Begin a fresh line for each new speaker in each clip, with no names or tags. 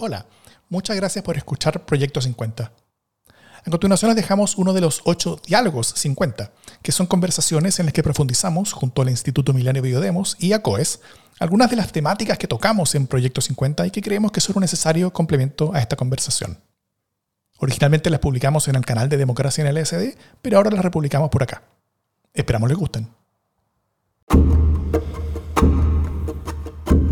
Hola, muchas gracias por escuchar Proyecto 50. A continuación les dejamos uno de los ocho diálogos 50, que son conversaciones en las que profundizamos junto al Instituto Milenio Biodemos y a COES algunas de las temáticas que tocamos en Proyecto 50 y que creemos que son un necesario complemento a esta conversación. Originalmente las publicamos en el canal de Democracia en LSD, pero ahora las republicamos por acá. Esperamos les gusten.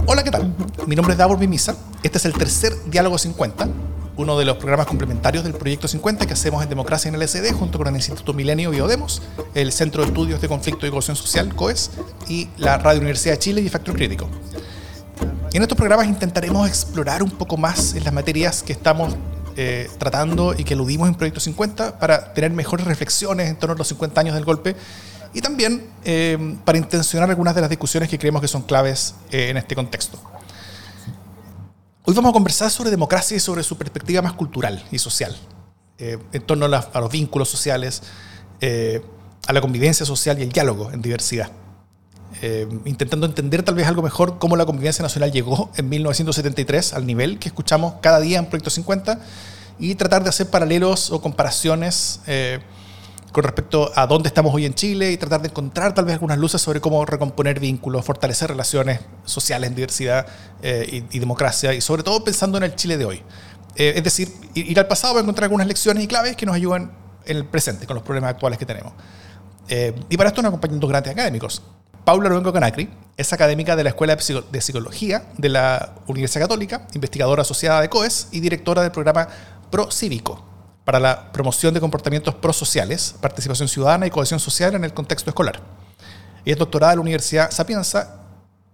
Hola, ¿qué tal? Mi nombre es Davor Mimisa. Este es el tercer Diálogo 50, uno de los programas complementarios del Proyecto 50 que hacemos en Democracia en LSD junto con el Instituto Milenio Biodemos, el Centro de Estudios de Conflicto y Cohesión Social, COES, y la Radio Universidad de Chile y Factor Crítico. En estos programas intentaremos explorar un poco más las materias que estamos eh, tratando y que eludimos en Proyecto 50 para tener mejores reflexiones en torno a los 50 años del golpe y también eh, para intencionar algunas de las discusiones que creemos que son claves eh, en este contexto. Hoy vamos a conversar sobre democracia y sobre su perspectiva más cultural y social, eh, en torno a, los vínculos sociales, a la convivencia social y el diálogo en diversidad. intentando entender tal vez algo mejor cómo la convivencia nacional llegó en 1973 al nivel que escuchamos cada día en Proyecto 50 y tratar de hacer paralelos o comparaciones con respecto a dónde estamos hoy en Chile y tratar de encontrar tal vez algunas luces sobre cómo recomponer vínculos, fortalecer relaciones sociales diversidad eh, y, democracia y sobre todo pensando en el Chile de hoy. Eh, es decir, ir al pasado para encontrar algunas lecciones y claves que nos ayudan en el presente con los problemas actuales que tenemos. Eh, y para esto nos acompañan dos grandes académicos. Paula Luengo Canacri es académica de la Escuela de Psicología de la Universidad Católica, investigadora asociada de COES y directora del programa Pro Cívico, para la promoción de comportamientos prosociales, participación ciudadana y cohesión social en el contexto escolar. Y es doctorada de la Universidad Sapienza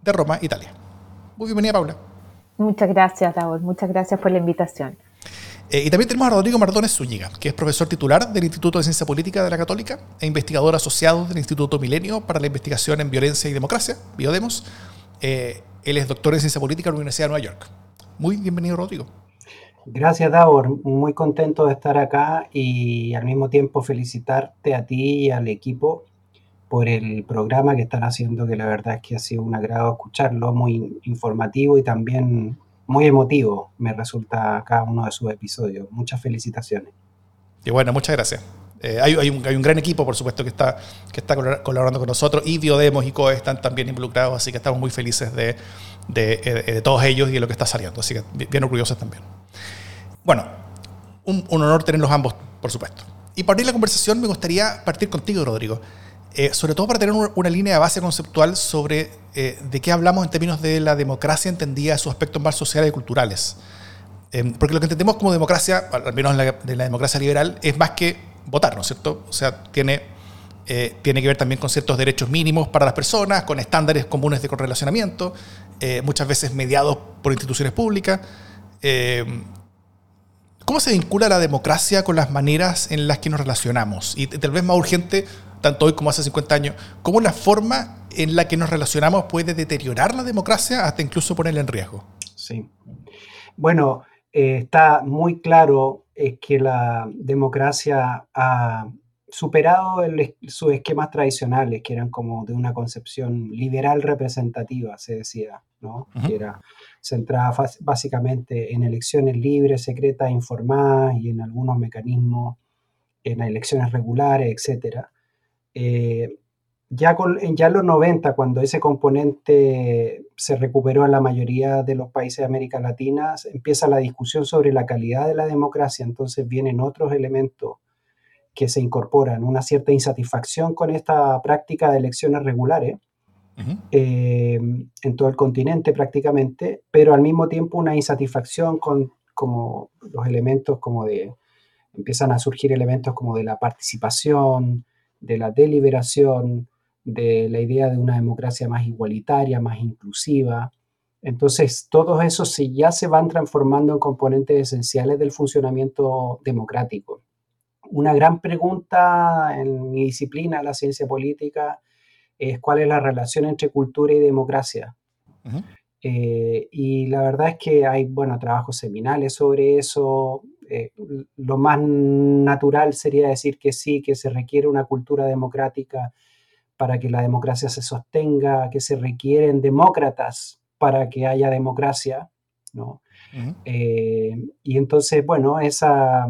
de Roma, Italia. Muy bienvenida, Paula.
Muchas gracias, Raúl. Muchas gracias por la invitación.
Eh, y también tenemos a Rodrigo Mardones Zúñiga, que es profesor titular del Instituto de Ciencia Política de la Católica e investigador asociado del Instituto Milenio para la Investigación en Violencia y Democracia, Biodemos. Eh, él es doctor en Ciencia Política en la Universidad de Nueva York. Muy bienvenido, Rodrigo.
Gracias, Davor. Muy contento de estar acá y al mismo tiempo felicitarte a ti y al equipo por el programa que están haciendo, que la verdad es que ha sido un agrado escucharlo, muy informativo y también muy emotivo, me resulta cada uno de sus episodios. Muchas felicitaciones.
Y bueno, muchas gracias. Eh, hay, un, gran equipo, por supuesto, que está, colaborando con nosotros y Biodemos y COE están también involucrados, así que estamos muy felices de, de, eh, todos ellos y de lo que está saliendo, así que bien orgullosos también. Bueno, un, honor tenerlos ambos, por supuesto. Y para abrir la conversación me gustaría partir contigo, Rodrigo. Eh, sobre todo para tener una línea de base conceptual sobre eh, de qué hablamos en términos de la democracia entendida sus aspectos más sociales y culturales. Em, porque lo que entendemos como democracia, al menos en la, de la democracia liberal, es más que votar, ¿no es cierto? O sea, tiene, eh, tiene que ver también con ciertos derechos mínimos para las personas, con estándares comunes de correlacionamiento, muchas veces mediados por instituciones públicas. Em, ¿Cómo se vincula la democracia con las maneras en las que nos relacionamos? Y tal vez más urgente, tanto hoy como hace 50 años, ¿cómo la forma en la que nos relacionamos puede deteriorar la democracia hasta incluso ponerla en riesgo?
Sí. Bueno, eh, está muy claro que la democracia ha superado sus esquemas tradicionales, que eran como de una concepción liberal representativa, se decía, ¿no? Que era centrada básicamente en elecciones libres, secretas, informadas y en algunos mecanismos, en elecciones regulares, etc. Eh, ya, ya en los 90, cuando ese componente se recuperó en la mayoría de los países de América Latina, empieza la discusión sobre la calidad de la democracia, entonces vienen otros elementos que se incorporan, una cierta insatisfacción con esta práctica de elecciones regulares, eh, en todo el continente prácticamente, pero al mismo tiempo una insatisfacción con como los elementos como de, empiezan a surgir elementos como de la participación, de la deliberación, de la idea de una democracia más igualitaria, más inclusiva. Entonces, todos esos ya se van transformando en componentes esenciales del funcionamiento democrático. Una gran pregunta en mi disciplina, la ciencia política, es cuál es la relación entre cultura y democracia. Eh, y la verdad es que hay, bueno, trabajos seminales sobre eso. Eh, lo más natural sería decir que sí, que se requiere una cultura democrática para que la democracia se sostenga, que se requieren demócratas para que haya democracia. ¿no? Eh, y entonces, bueno, esa,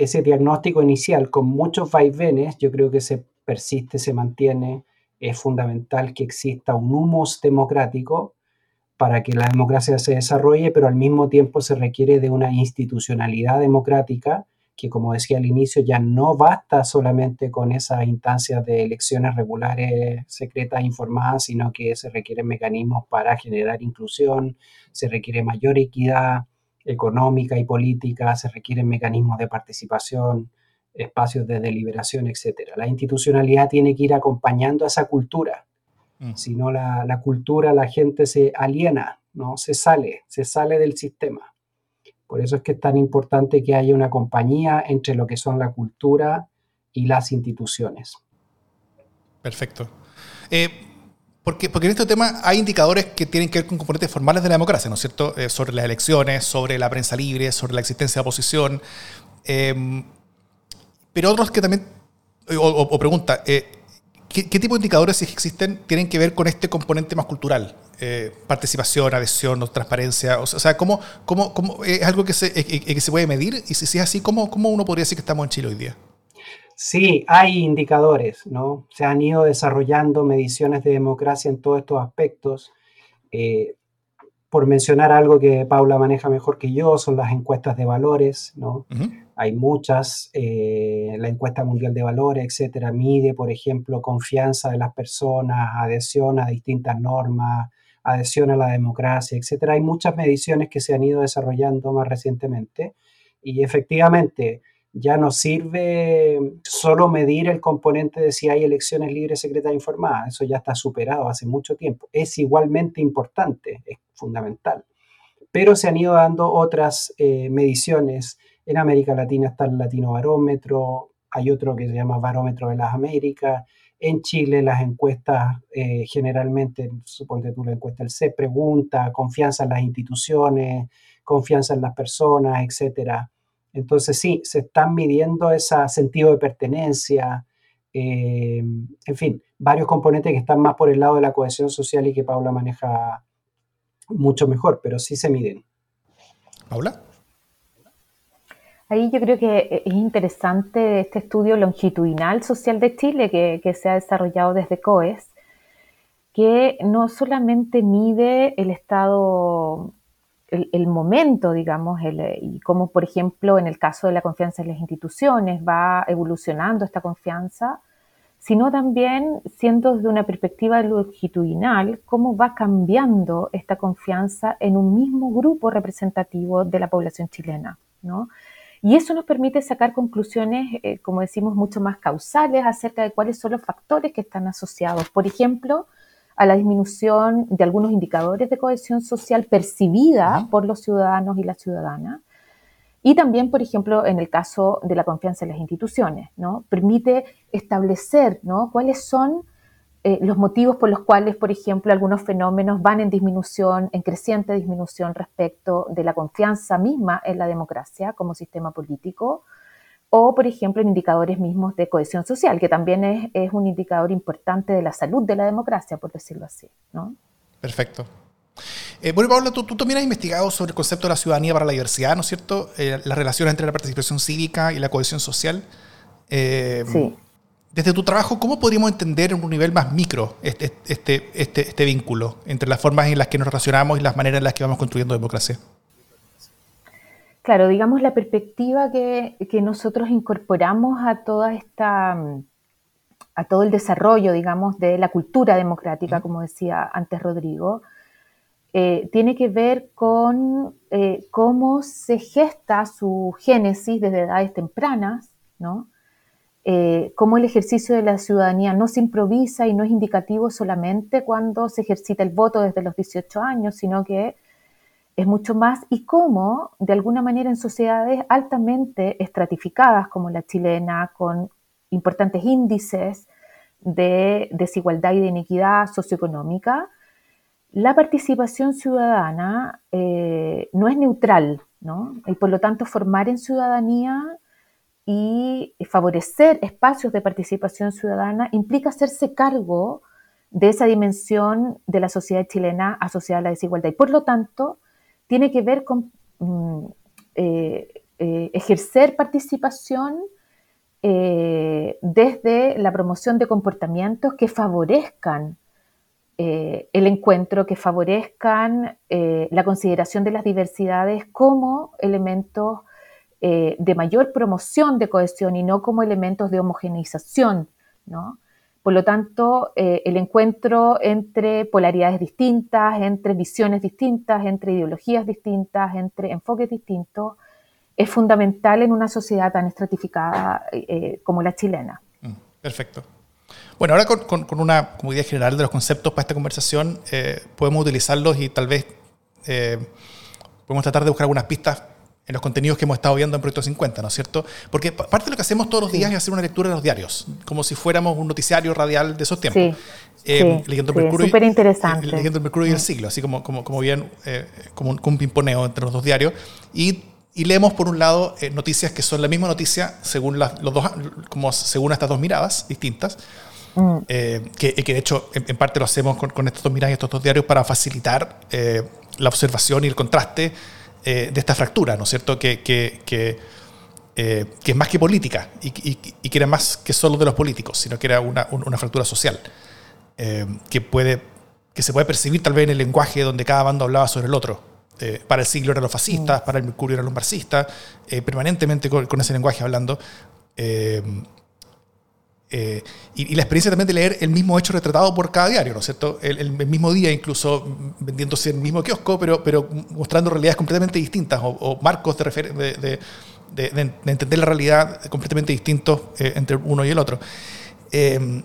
ese diagnóstico inicial con muchos vaivenes, yo creo que se persiste, se mantiene, es fundamental que exista un humus democrático para que la democracia se desarrolle, pero al mismo tiempo se requiere de una institucionalidad democrática que, como decía al inicio, ya no basta solamente con esas instancias de elecciones regulares, secretas, informadas, sino que se requieren mecanismos para generar inclusión, se requiere mayor equidad económica y política, se requieren mecanismos de participación, espacios de deliberación, etc. La institucionalidad tiene que ir acompañando a esa cultura. Mm. Si no, la, la, cultura, la gente se aliena, ¿no? se sale, se sale del sistema. Por eso es que es tan importante que haya una compañía entre lo que son la cultura y las instituciones.
Perfecto. Eh, porque, porque en este tema hay indicadores que tienen que ver con componentes formales de la democracia, ¿no es cierto? Eh, sobre las elecciones, sobre la prensa libre, sobre la existencia de oposición. Eh, pero otros que también, o, pregunta, ¿qué, ¿qué, tipo de indicadores, si existen, tienen que ver con este componente más cultural? Eh, participación, adhesión, transparencia? O sea, ¿cómo, cómo, cómo es algo que se, puede medir? Y si, es así, ¿cómo, ¿cómo uno podría decir que estamos en Chile hoy día?
Sí, hay indicadores, ¿no? Se han ido desarrollando mediciones de democracia en todos estos aspectos. Eh, por mencionar algo que Paula maneja mejor que yo, son las encuestas de valores, ¿no? Hay muchas, eh, la encuesta mundial de valores, etcétera, mide, por ejemplo, confianza de las personas, adhesión a distintas normas, adhesión a la democracia, etcétera. Hay muchas mediciones que se han ido desarrollando más recientemente y efectivamente ya no sirve solo medir el componente de si hay elecciones libres, secretas e informadas. Eso ya está superado hace mucho tiempo. Es igualmente importante, es fundamental. Pero se han ido dando otras eh, mediciones. En América Latina está el Latino Barómetro, hay otro que se llama Barómetro de las Américas, en Chile las encuestas eh, generalmente, suponte tú la encuesta, el C pregunta, confianza en las instituciones, confianza en las personas, etc. Entonces sí, se están midiendo ese sentido de pertenencia, eh, en fin, varios componentes que están más por el lado de la cohesión social y que Paula maneja mucho mejor, pero sí se miden.
Paula.
Ahí yo creo que eh, es interesante este estudio longitudinal social de Chile que, se ha desarrollado desde COES, que no solamente mide el estado, el, momento, digamos, y cómo, por ejemplo, en el caso de la confianza en las instituciones va evolucionando esta confianza, sino también, siendo desde una perspectiva longitudinal, cómo va cambiando esta confianza en un mismo grupo representativo de la población chilena, ¿no? Y eso nos permite sacar conclusiones, eh, como decimos, mucho más causales acerca de cuáles son los factores que están asociados. Por ejemplo, a la disminución de algunos indicadores de cohesión social percibida por los ciudadanos y las ciudadanas. Y también, por ejemplo, en el caso de la confianza en las instituciones, ¿no? Permite establecer, ¿no? Cuáles son eh, los motivos por los cuales, por ejemplo, algunos fenómenos van en disminución, en creciente disminución respecto de la confianza misma en la democracia como sistema político, o, por ejemplo, en indicadores mismos de cohesión social, que también es, un indicador importante de la salud de la democracia, por decirlo así. ¿no?
Perfecto. Eh, bueno, Paula, tú, también has investigado sobre el concepto de la ciudadanía para la diversidad, ¿no es cierto? Eh, las relaciones entre la participación cívica y la cohesión social. sí. Desde tu trabajo, ¿cómo podríamos entender en un nivel más micro este, este, este, este, vínculo entre las formas en las que nos relacionamos y las maneras en las que vamos construyendo democracia?
Claro, digamos la perspectiva que, nosotros incorporamos a toda esta a todo el desarrollo, digamos, de la cultura democrática, como decía antes Rodrigo, eh, tiene que ver con eh, cómo se gesta su génesis desde edades tempranas, ¿no? eh, cómo el ejercicio de la ciudadanía no se improvisa y no es indicativo solamente cuando se ejercita el voto desde los 18 años, sino que es mucho más y cómo, de alguna manera, en sociedades altamente estratificadas como la chilena, con importantes índices de desigualdad y de inequidad socioeconómica, la participación ciudadana eh, no es neutral, ¿no? Y por lo tanto, formar en ciudadanía y favorecer espacios de participación ciudadana implica hacerse cargo de esa dimensión de la sociedad chilena asociada a la desigualdad. Y por lo tanto, tiene que ver con mm, ejercer participación desde la promoción de comportamientos que favorezcan el encuentro, que favorezcan la consideración de las diversidades como elementos eh, de mayor promoción de cohesión y no como elementos de homogeneización, ¿no? Por lo tanto, eh, el encuentro entre polaridades distintas, entre visiones distintas, entre ideologías distintas, entre enfoques distintos, es fundamental en una sociedad tan estratificada eh, como la chilena.
Mm, perfecto. Bueno, ahora con, una idea general de los conceptos para esta conversación, podemos utilizarlos y tal vez podemos tratar de buscar algunas pistas en los contenidos que hemos estado viendo en Proyecto 50, ¿no es cierto? Porque parte de lo que hacemos todos los días es hacer una lectura de los diarios, como si fuéramos un noticiario radial de esos tiempos.
Eh, leyendo Mercurio, súper interesante.
Eh, leyendo el Mercurio y el siglo, así como, como, como bien, eh, como, un, pimponeo entre los dos diarios. Y, y leemos, por un lado, noticias que son la misma noticia según, las, los dos, como según estas dos miradas distintas. Mm. que, que, de hecho en, parte lo hacemos con, con, estos dos miradas y estos dos diarios para facilitar la observación y el contraste eh, de esta fractura, ¿no es cierto? Que, que, que, eh, es más que política y, y, que era más que solo de los políticos, sino que era una, una fractura social eh, que, puede, que se puede percibir tal vez en el lenguaje donde cada bando hablaba sobre el otro. para el siglo eran los fascistas, mm. para el Mercurio eran los marxistas, permanentemente con, con, ese lenguaje hablando. Eh, y, la experiencia también de leer el mismo hecho retratado por cada diario, ¿no es cierto? El, mismo día, incluso vendiéndose en el mismo kiosco, pero, pero mostrando realidades completamente distintas o, marcos de, de, de, entender la realidad completamente distintos eh, entre uno y el otro. Em,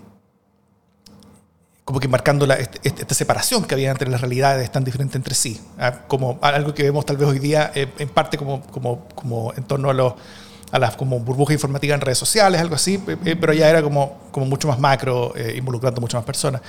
como que marcando este, este, esta separación que había entre las realidades tan diferentes entre sí, ¿ah? como algo que vemos tal vez hoy día eh, en parte como, como, como en torno a los a las como burbuja informativa en redes sociales, algo así, eh, eh, pero ya era como, como mucho más macro, eh, involucrando muchas más personas.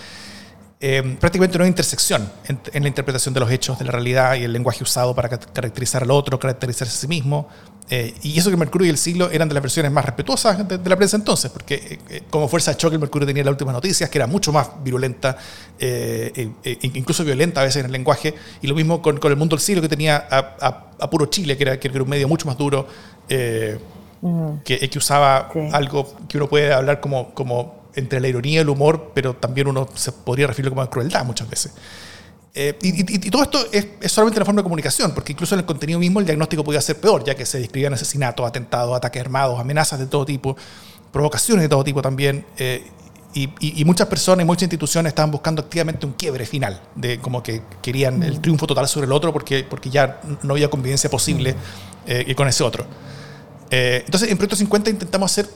Prácticamente no hay intersección en, la interpretación de los hechos, de la realidad y el lenguaje usado para caracterizar al otro, caracterizarse a sí mismo. y eso que Mercurio y el siglo eran de las versiones más respetuosas de, la prensa entonces, porque como fuerza de choque el Mercurio tenía las últimas noticias, que era mucho más virulenta, incluso violenta a veces en el lenguaje, y lo mismo con, con el mundo del siglo que tenía a, puro Chile, que era, que era un medio mucho más duro, eh, que, que, usaba algo que uno puede hablar como, como entre la ironía y el humor, pero también uno se podría referir como a crueldad muchas veces. Eh, y, todo esto es, es, solamente una forma de comunicación, porque incluso en el contenido mismo el diagnóstico podía ser peor, ya que se describían asesinatos, atentados, ataques armados, amenazas de todo tipo, provocaciones de todo tipo también. Eh, y, muchas personas y muchas instituciones estaban buscando activamente un quiebre final, de como que querían el triunfo total sobre el otro porque, porque ya no había convivencia posible eh, con ese otro. Eh, entonces, en Proyecto 50 intentamos hacer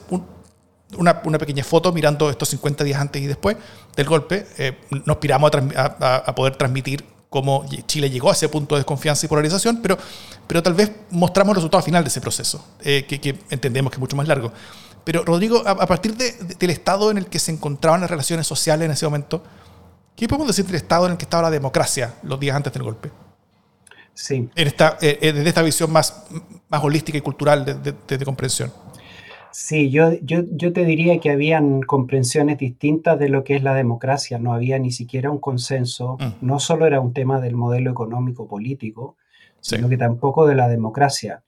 una, pequeña foto mirando estos 50 días antes y después del golpe. Eh, nos piramos a, poder transmitir cómo Chile llegó a ese punto de desconfianza y polarización, pero, pero tal vez mostramos el resultado final de ese proceso, eh, que, entendemos que es mucho más largo. Pero, Rodrigo, a, partir del estado en el que se encontraban las relaciones sociales en ese momento, ¿qué podemos decir del estado en el que estaba la democracia los días antes del golpe?
Sí.
En esta, desde esta visión más, más holística y cultural de, comprensión.
Sí, yo, yo, yo, te diría que habían comprensiones distintas de lo que es la democracia, no había ni siquiera un consenso, mm. no solo era un tema del modelo económico político, sino que tampoco de la democracia,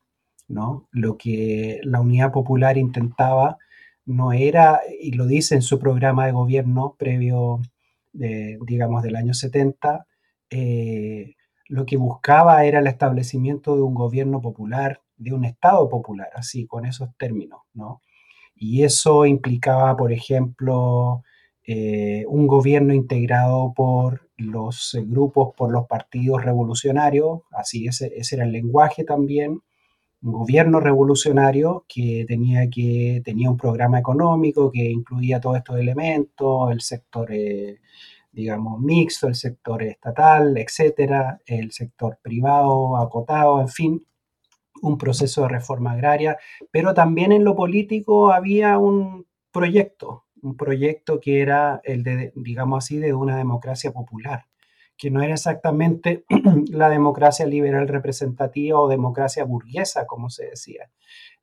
¿no? Lo que la Unidad Popular intentaba no era, y lo dice en su programa de gobierno previo, de, digamos, del año 70, eh, lo que buscaba era el establecimiento de un gobierno popular de un Estado popular, así, con esos términos, ¿no? Y eso implicaba, por ejemplo, eh, un gobierno integrado por los grupos, por los partidos revolucionarios, así ese, era el lenguaje también, un gobierno revolucionario que tenía, que tenía un programa económico que incluía todos estos elementos, el sector, eh, digamos, mixto, el sector estatal, etcétera, el sector privado acotado, en fin, un proceso de reforma agraria, pero también en lo político había un proyecto, un proyecto que era el de, digamos así, de una democracia popular, que no era exactamente la democracia liberal representativa o democracia burguesa, como se decía.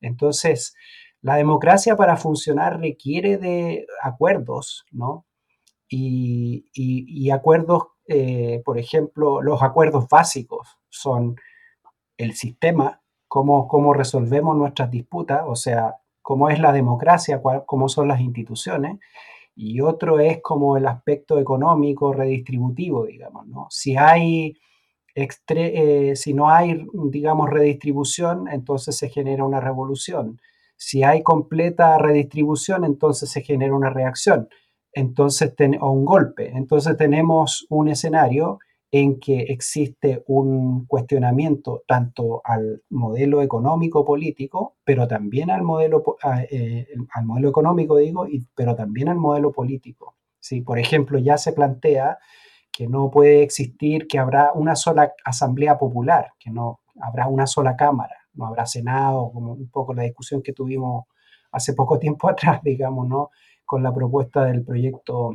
Entonces, la democracia para funcionar requiere de acuerdos, ¿no? Y, acuerdos, eh, por ejemplo, los acuerdos básicos son el sistema, cómo, cómo resolvemos nuestras disputas, o sea, cómo es la democracia, cómo son las instituciones, y otro es como el aspecto económico redistributivo, digamos, ¿no? Si hay eh, si no hay, digamos, redistribución, entonces se genera una revolución. Si hay completa redistribución, entonces se genera una reacción, entonces o un golpe. Entonces tenemos un escenario en que existe un cuestionamiento tanto al modelo económico político, pero también al modelo, eh, al modelo económico, digo, y, pero también al modelo político. ¿sí? Por ejemplo, ya se plantea que no puede existir, que habrá una sola asamblea popular, que no habrá una sola cámara, no habrá senado, como un poco la discusión que tuvimos hace poco tiempo atrás, digamos, ¿no? Con la propuesta del proyecto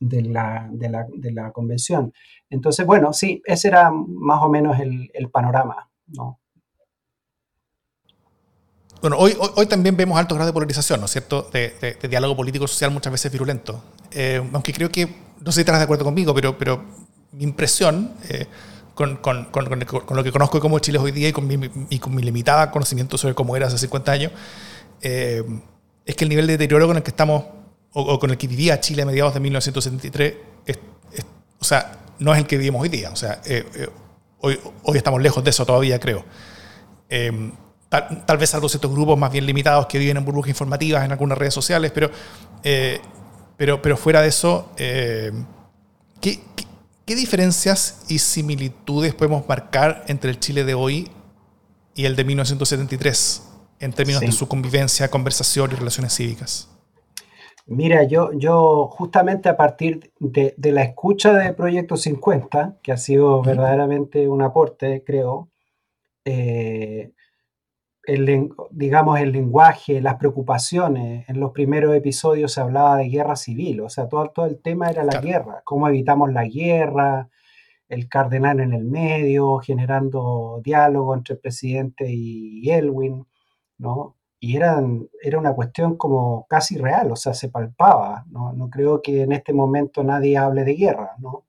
de la, de la, de la convención. Entonces, bueno, sí, ese era más o menos el, el panorama, ¿no?
Bueno, hoy, hoy, también vemos altos grados de polarización, ¿no es cierto?, de, de, diálogo político-social muchas veces virulento. Eh, aunque creo que, no sé si estarás de acuerdo conmigo, pero, pero mi impresión, eh, con, con, con, con, lo que conozco de cómo Chile hoy día y con mi, y con mi limitada conocimiento sobre cómo era hace 50 años, eh, es que el nivel de deterioro con el que estamos, o, con el que vivía Chile a mediados de 1973, o sea, no es el que vivimos hoy día. O sea, hoy, hoy estamos lejos de eso todavía, creo. Tal, vez algo ciertos grupos más bien limitados que viven en burbujas informativas en algunas redes sociales, pero, eh, pero, pero fuera de eso, eh, ¿qué, qué, diferencias y similitudes podemos marcar entre el Chile de hoy y el de 1973 en términos de su convivencia, conversación y relaciones cívicas?
Mira, yo, yo justamente a partir de, de, la escucha de Proyecto 50, que ha sido verdaderamente un aporte, creo, eh, el, digamos, el lenguaje, las preocupaciones. En los primeros episodios se hablaba de guerra civil, o sea, todo, todo el tema era la guerra, cómo evitamos la guerra, el cardenal en el medio, generando diálogo entre el presidente y Elwin, ¿no? Y eran, era una cuestión como casi real, o sea, se palpaba, ¿no? No creo que en este momento nadie hable de guerra, ¿no?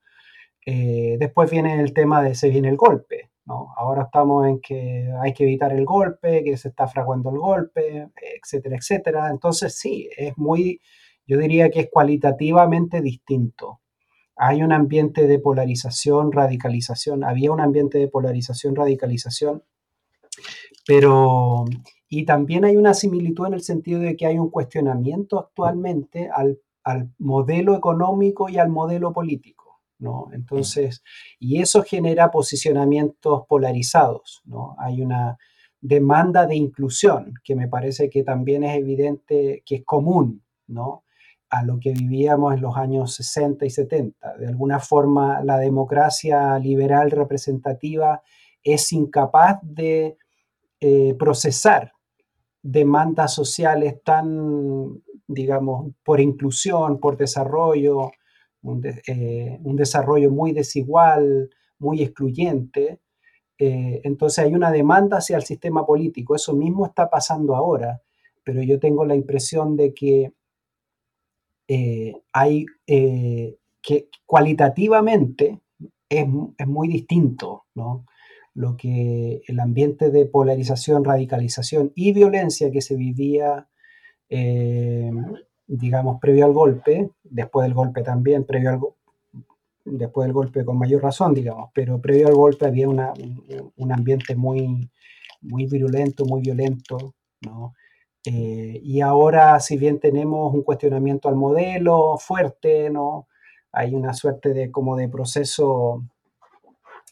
Eh, después viene el tema de se viene el golpe, Ahora estamos en que hay que evitar el golpe, que se está fraguando el golpe, etcétera, etcétera. Entonces sí, es muy, yo diría que es cualitativamente distinto. Hay un ambiente de polarización, radicalización, había un ambiente de polarización, radicalización, pero, y también hay una similitud en el sentido de que hay un cuestionamiento actualmente al, al modelo económico y al modelo político. Entonces, y eso genera posicionamientos polarizados, ¿no? Hay una demanda de inclusión que me parece que también es evidente que es común, ¿no? a lo que vivíamos en los años 60 y 70. De alguna forma, la democracia liberal representativa es incapaz de eh, procesar demandas sociales tan, digamos, por inclusión, por desarrollo, eh, un, desarrollo muy desigual, muy excluyente. Eh, entonces hay una demanda hacia el sistema político. Eso mismo está pasando ahora, pero yo tengo la impresión de que eh, hay que cualitativamente es, muy distinto, Lo que el ambiente de polarización, radicalización y violencia que se vivía digamos, previo al golpe, después del golpe también, previo al después del golpe con mayor razón, digamos, pero previo al golpe había una, un ambiente muy, muy virulento, muy violento, ¿no? Eh, y ahora, si bien tenemos un cuestionamiento al modelo fuerte, ¿no? Hay una suerte de como de proceso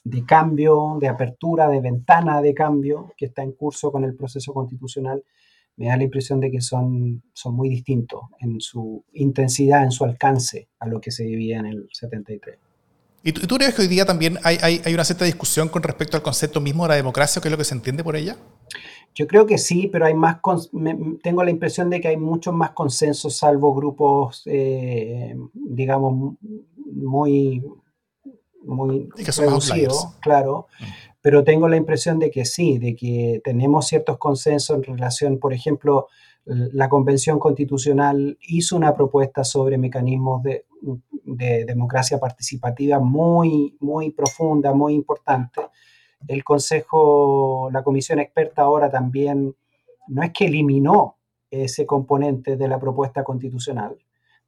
de cambio, de apertura, de ventana de cambio que está en curso con el proceso constitucional me da la impresión de que son, son muy distintos en su intensidad, en su alcance a lo que se vivía en el 73.
¿Y tú, crees que hoy día también hay, hay, hay, una cierta discusión con respecto al concepto mismo de la democracia, qué es lo que se entiende por ella?
Yo creo que sí, pero hay más, tengo la impresión de que hay muchos más consensos, salvo grupos, eh, digamos, muy, muy reducidos, claro. Mm. pero tengo la impresión de que sí, de que tenemos ciertos consensos en relación, por ejemplo, la Convención Constitucional hizo una propuesta sobre mecanismos de, democracia participativa muy, muy profunda, muy importante, el Consejo, la comisión experta ahora también, no es que eliminó ese componente de la propuesta constitucional,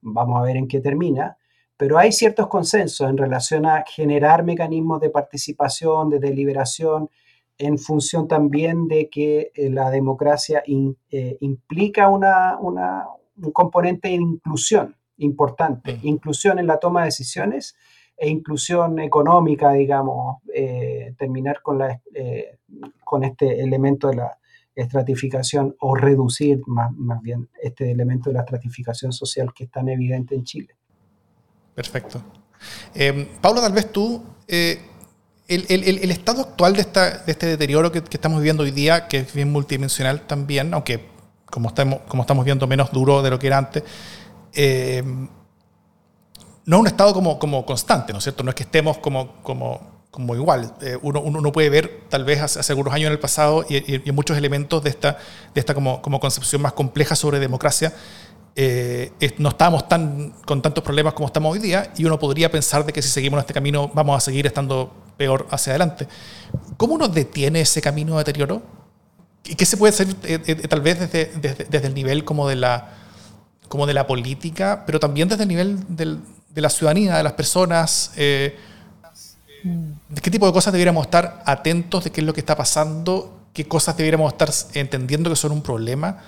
vamos a ver en qué termina, pero hay ciertos consensos en relación a generar mecanismos de participación, de deliberación, en función también de que eh, la democracia eh, implica una, un componente de inclusión importante, mm. inclusión en la toma de decisiones e inclusión económica, digamos, eh, terminar con, la, con este elemento de la estratificación o reducir más, más bien este elemento de la estratificación social que es tan evidente en Chile.
Perfecto. Eh, Pablo, tal vez tú, eh, el, estado actual de, este deterioro que, estamos viviendo hoy día, que es bien multidimensional también, aunque como estamos, viendo menos duro de lo que era antes, eh, no es un estado como, constante, ¿no es cierto? No es que estemos como, igual. uno, uno, puede ver, tal vez hace, algunos años en el pasado, y, muchos elementos de esta, como concepción más compleja sobre democracia, eh, no estábamos tan, con tantos problemas como estamos hoy día y uno podría pensar de que si seguimos en este camino vamos a seguir estando peor hacia adelante. ¿Cómo uno detiene ese camino de deterioro? ¿Y qué se puede hacer eh, eh, tal vez desde, desde, el nivel como de, la, como de la política, pero también desde el nivel del, de la ciudadanía, de las personas? ¿De qué tipo de cosas deberíamos estar atentos de qué es lo que está pasando? ¿Qué cosas deberíamos estar entendiendo que son un problema?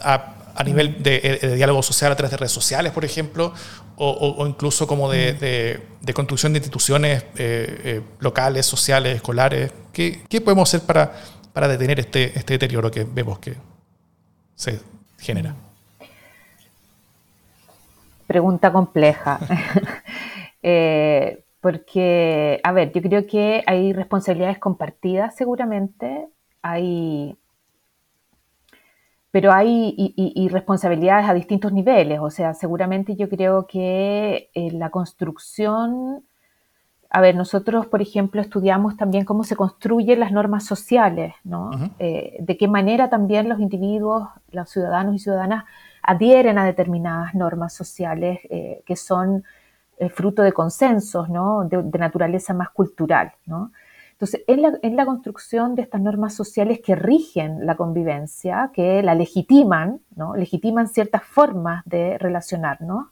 a, a nivel de, diálogo social a través de redes sociales, por ejemplo, o, incluso como de, construcción de instituciones eh, eh, locales, sociales, escolares. ¿Qué, podemos hacer para, para detener este, este deterioro que vemos que se genera?
Pregunta compleja. Eh, porque, a ver, yo creo que hay responsabilidades compartidas seguramente, hay pero hay y, responsabilidades a distintos niveles. O sea, seguramente yo creo que eh, la construcción, a ver, nosotros, por ejemplo, estudiamos también cómo se construyen las normas sociales, ¿no? Eh, de qué manera también los individuos, los ciudadanos y ciudadanas adhieren a determinadas normas sociales eh, que son fruto de consensos, ¿no? De, de, naturaleza más cultural, ¿no? Entonces, en la, construcción de estas normas sociales que rigen la convivencia, que la legitiman, ¿no? legitiman ciertas formas de relacionarnos,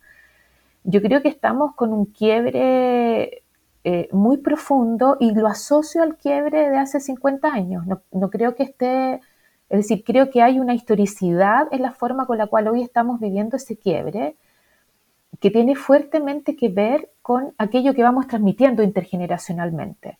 yo creo que estamos con un quiebre eh, muy profundo y lo asocio al quiebre de hace 50 años. No, creo que esté, es decir, creo que hay una historicidad en la forma con la cual hoy estamos viviendo ese quiebre que tiene fuertemente que ver con aquello que vamos transmitiendo intergeneracionalmente.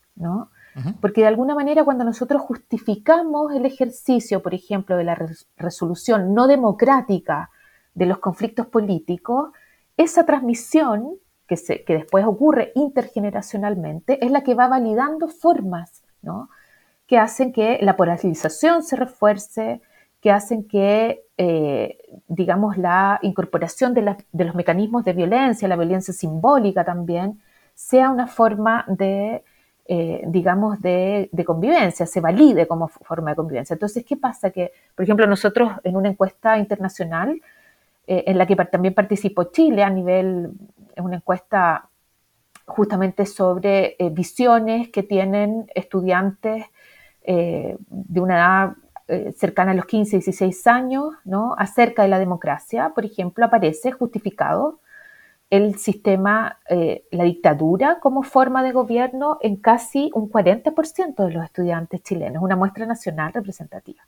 Porque de alguna manera cuando nosotros justificamos el ejercicio, por ejemplo, de la resolución no democrática de los conflictos políticos, esa transmisión que, se, que después ocurre intergeneracionalmente es la que va validando formas, ¿no? que hacen que la polarización se refuerce, que hacen que, eh, digamos, la incorporación de, de, los mecanismos de violencia, la violencia simbólica también, sea una forma de eh, digamos, de, convivencia, se valide como forma de convivencia. Entonces, ¿qué pasa? Que, por ejemplo, nosotros en una encuesta internacional, eh, en la que también participó Chile a nivel, en una encuesta justamente sobre eh, visiones que tienen estudiantes de una edad cercana a los 15, 16 años, ¿no? acerca de la democracia, por ejemplo, aparece justificado el sistema, eh, la dictadura como forma de gobierno en casi un 40% de los estudiantes chilenos, una muestra nacional representativa.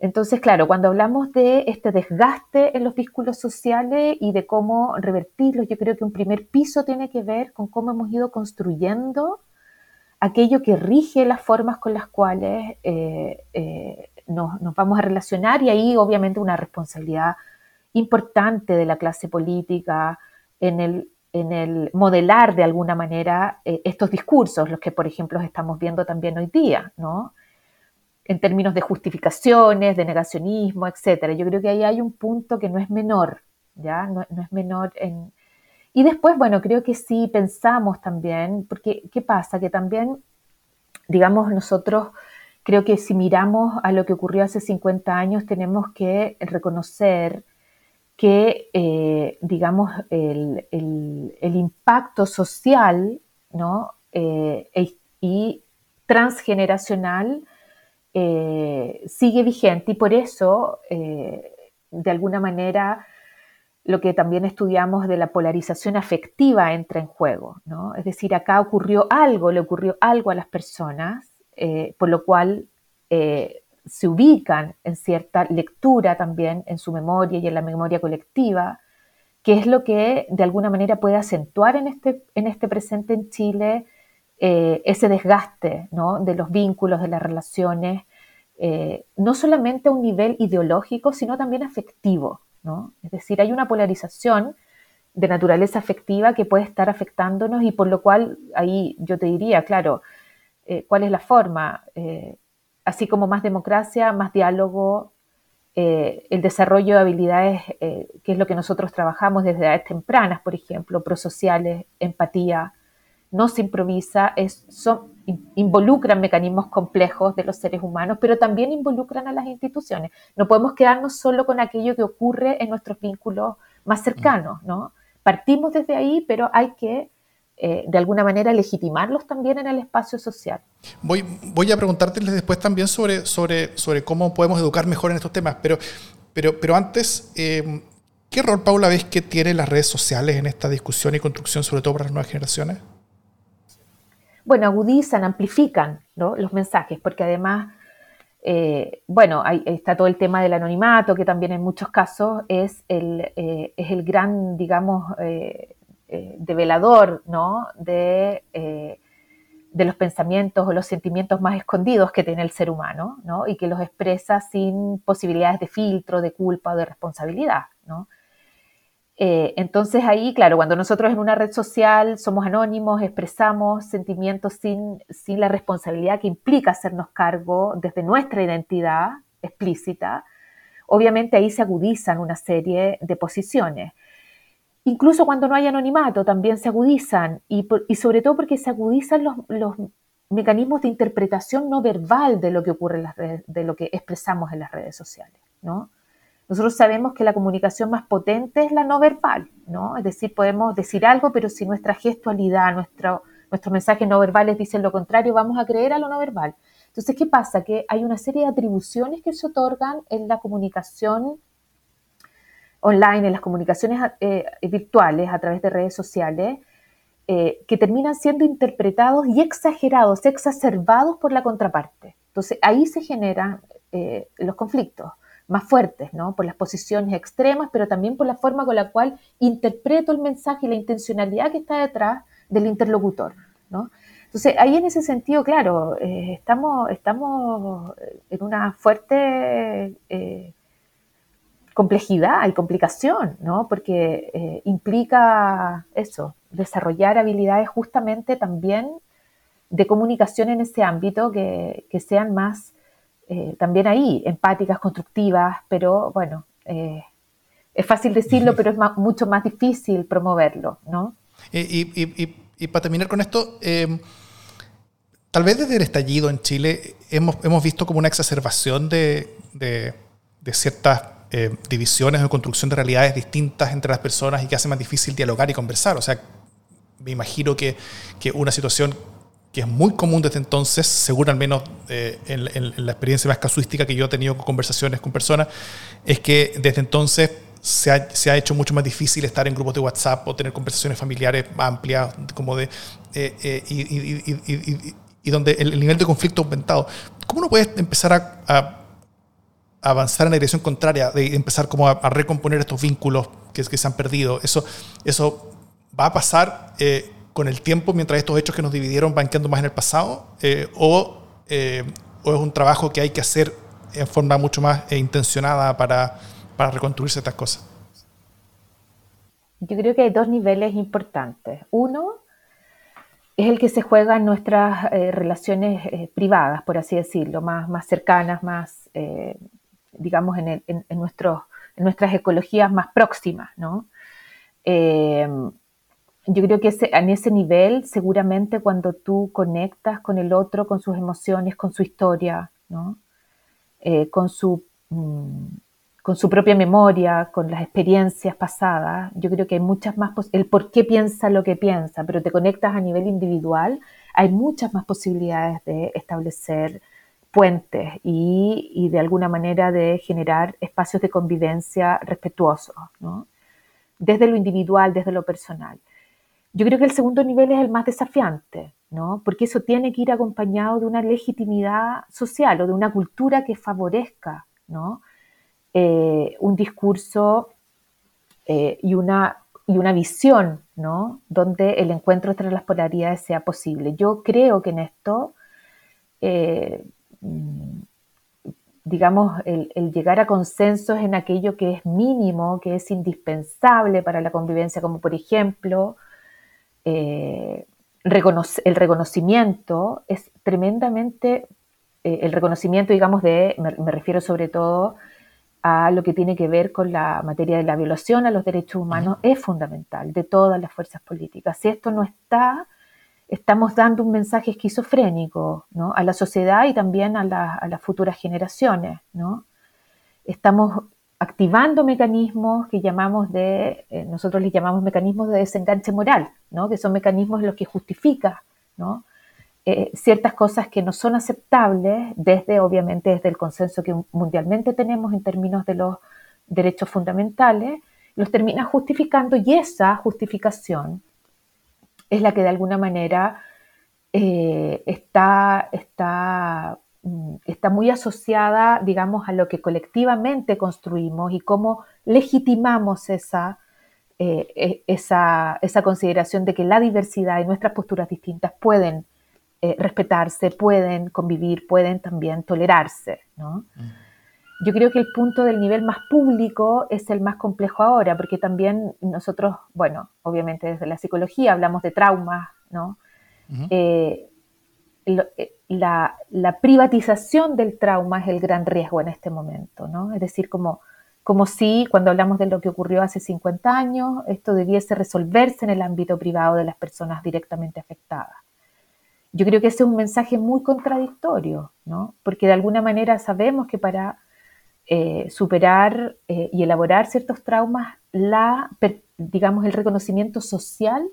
Entonces, claro, cuando hablamos de este desgaste en los vínculos sociales y de cómo revertirlos, yo creo que un primer piso tiene que ver con cómo hemos ido construyendo aquello que rige las formas con las cuales eh, eh, nos, nos, vamos a relacionar y ahí obviamente una responsabilidad importante de la clase política en el, en el modelar de alguna manera eh, estos discursos, los que por ejemplo estamos viendo también hoy día, ¿no? En términos de justificaciones, de negacionismo, etcétera. Yo creo que ahí hay un punto que no es menor, ¿ya? No, no es menor en... Y después, bueno, creo que sí pensamos también, porque ¿qué pasa? Que también, digamos, nosotros creo que si miramos a lo que ocurrió hace 50 años, tenemos que reconocer que, eh, digamos, el, impacto social ¿no? Eh, y transgeneracional eh, sigue vigente y por eso, de alguna manera, lo que también estudiamos de la polarización afectiva entra en juego, ¿no? Es decir, acá ocurrió algo, le ocurrió algo a las personas, por lo cual se ubican en cierta lectura también en su memoria y en la memoria colectiva, que es lo que de alguna manera puede acentuar en este, en este presente en Chile eh, ese desgaste de los vínculos, de las relaciones, eh, no solamente a un nivel ideológico, sino también afectivo. Es decir, hay una polarización de naturaleza afectiva que puede estar afectándonos y por lo cual ahí yo te diría, claro, eh, ¿cuál es la forma? Así como más democracia, más diálogo, el desarrollo de habilidades, que es lo que nosotros trabajamos desde edades tempranas, por ejemplo, prosociales, empatía, no se improvisa, son, involucran mecanismos complejos de los seres humanos, pero también involucran a las instituciones. No podemos quedarnos solo con aquello que ocurre en nuestros vínculos más cercanos, ¿no? Partimos desde ahí, pero hay que eh, de alguna manera legitimarlos también en el espacio social.
Voy, voy a preguntárteles después también sobre, sobre, sobre cómo podemos educar mejor en estos temas, pero, pero, pero antes, eh, ¿qué rol, Paula, ves que tienen las redes sociales en esta discusión y construcción, sobre todo para las nuevas generaciones?
bueno, agudizan, amplifican los mensajes, porque además, eh, bueno, ahí está todo el tema del anonimato, que también en muchos casos es el, es el gran, digamos, eh, develador ¿no? de, de los pensamientos o los sentimientos más escondidos que tiene el ser humano, ¿no? y que los expresa sin posibilidades de filtro, de culpa o de responsabilidad. ¿no? Eh, entonces ahí, claro, cuando nosotros en una red social somos anónimos, expresamos sentimientos sin, sin la responsabilidad que implica hacernos cargo desde nuestra identidad explícita, obviamente ahí se agudizan una serie de posiciones. Incluso cuando no hay anonimato, también se agudizan, y, sobre todo porque se agudizan los, los, mecanismos de interpretación no verbal de lo que ocurre de lo que expresamos en las redes sociales, ¿no? Nosotros sabemos que la comunicación más potente es la no verbal, ¿no? Es decir, podemos decir algo, pero si nuestra gestualidad, nuestro, nuestros mensajes no verbales dicen lo contrario, vamos a creer a lo no verbal. Entonces, ¿qué pasa? Que hay una serie de atribuciones que se otorgan en la comunicación online, en las comunicaciones eh, virtuales a través de redes sociales, eh, que terminan siendo interpretados y exagerados, exacerbados por la contraparte. Entonces, ahí se generan eh, los conflictos más fuertes, ¿no? Por las posiciones extremas, pero también por la forma con la cual interpreto el mensaje y la intencionalidad que está detrás del interlocutor, ¿no? Entonces, ahí en ese sentido, claro, estamos, estamos en una fuerte complejidad y complicación, ¿no? Porque eh, implica eso, desarrollar habilidades justamente también de comunicación en ese ámbito que, que sean más eh, también ahí, empáticas, constructivas, pero bueno, eh, es fácil decirlo, pero es mucho más difícil promoverlo, ¿no?
Y, para terminar con esto, em, tal vez desde el estallido en Chile hemos, hemos visto como una exacerbación de, de, ciertas eh, divisiones o construcción de realidades distintas entre las personas y que hace más difícil dialogar y conversar. O sea, me imagino que, que una situación que es muy común desde entonces, según al menos eh, en, la experiencia más casuística que yo he tenido con conversaciones con personas, es que desde entonces se ha, hecho mucho más difícil estar en grupos de WhatsApp o tener conversaciones familiares amplias, como de, eh, y, donde el, nivel de conflicto ha aumentado. ¿Cómo uno puede empezar a, avanzar en la dirección contraria, de empezar como a, recomponer estos vínculos que, se han perdido? Eso, eso va a pasar con el tiempo mientras estos hechos que nos dividieron van quedando más en el pasado? Eh, o, eh, o, es un trabajo que hay que hacer en forma mucho más eh, intencionada para, para reconstruirse estas cosas?
Yo creo que hay dos niveles importantes. Uno es el que se juega en nuestras relaciones privadas, por así decirlo, más, más cercanas, más, digamos, en, el, en, nuestros, en nuestras ecologías más próximas, ¿no? yo creo que en ese nivel, seguramente cuando tú conectas con el otro, con sus emociones, con su historia, eh, con, su, mm, con su propia memoria, con las experiencias pasadas, yo creo que hay muchas más, el por qué piensa lo que piensa, pero te conectas a nivel individual, hay muchas más posibilidades de establecer puentes y, de alguna manera de generar espacios de convivencia respetuosos, ¿no? desde lo individual, desde lo personal. Yo creo que el segundo nivel es el más desafiante, ¿no? porque eso tiene que ir acompañado de una legitimidad social o de una cultura que favorezca ¿no? Eh, un discurso eh, y, una, y una visión ¿no? donde el encuentro entre las polaridades sea posible. Yo creo que en esto eh, digamos, el, llegar a consensos en aquello que es mínimo, que es indispensable para la convivencia, como por ejemplo eh, el reconocimiento, es tremendamente, eh, el reconocimiento, digamos, de, me, refiero sobre todo a lo que tiene que ver con la materia de la violación a los derechos humanos, es fundamental de todas las fuerzas políticas. Si esto no está, estamos dando un mensaje esquizofrénico a la sociedad y también a, las futuras generaciones. ¿no? Estamos activando mecanismos que llamamos de, eh, nosotros les llamamos mecanismos de desenganche moral, ¿no? que son mecanismos los que justifican ¿no? Eh, ciertas cosas que no son aceptables desde, obviamente, desde el consenso que mundialmente tenemos en términos de los derechos fundamentales, los termina justificando y esa justificación es la que de alguna manera eh, está, está, mm, está muy asociada, digamos, a lo que colectivamente construimos y cómo legitimamos esa, eh, e, esa, esa, consideración de que la diversidad y nuestras posturas distintas pueden eh, respetarse, pueden convivir, pueden también tolerarse. ¿no? Mm. Yo creo que el punto del nivel más público es el más complejo ahora, porque también nosotros, bueno, obviamente desde la psicología hablamos de traumas, ¿no? Eh, eh, la, privatización del trauma es el gran riesgo en este momento, ¿no? Es decir, como, como si cuando hablamos de lo que ocurrió hace 50 años, esto debiese resolverse en el ámbito privado de las personas directamente afectadas. Yo creo que ese es un mensaje muy contradictorio, ¿no? Porque de alguna manera sabemos que para eh, superar eh, y elaborar ciertos traumas, digamos, el reconocimiento social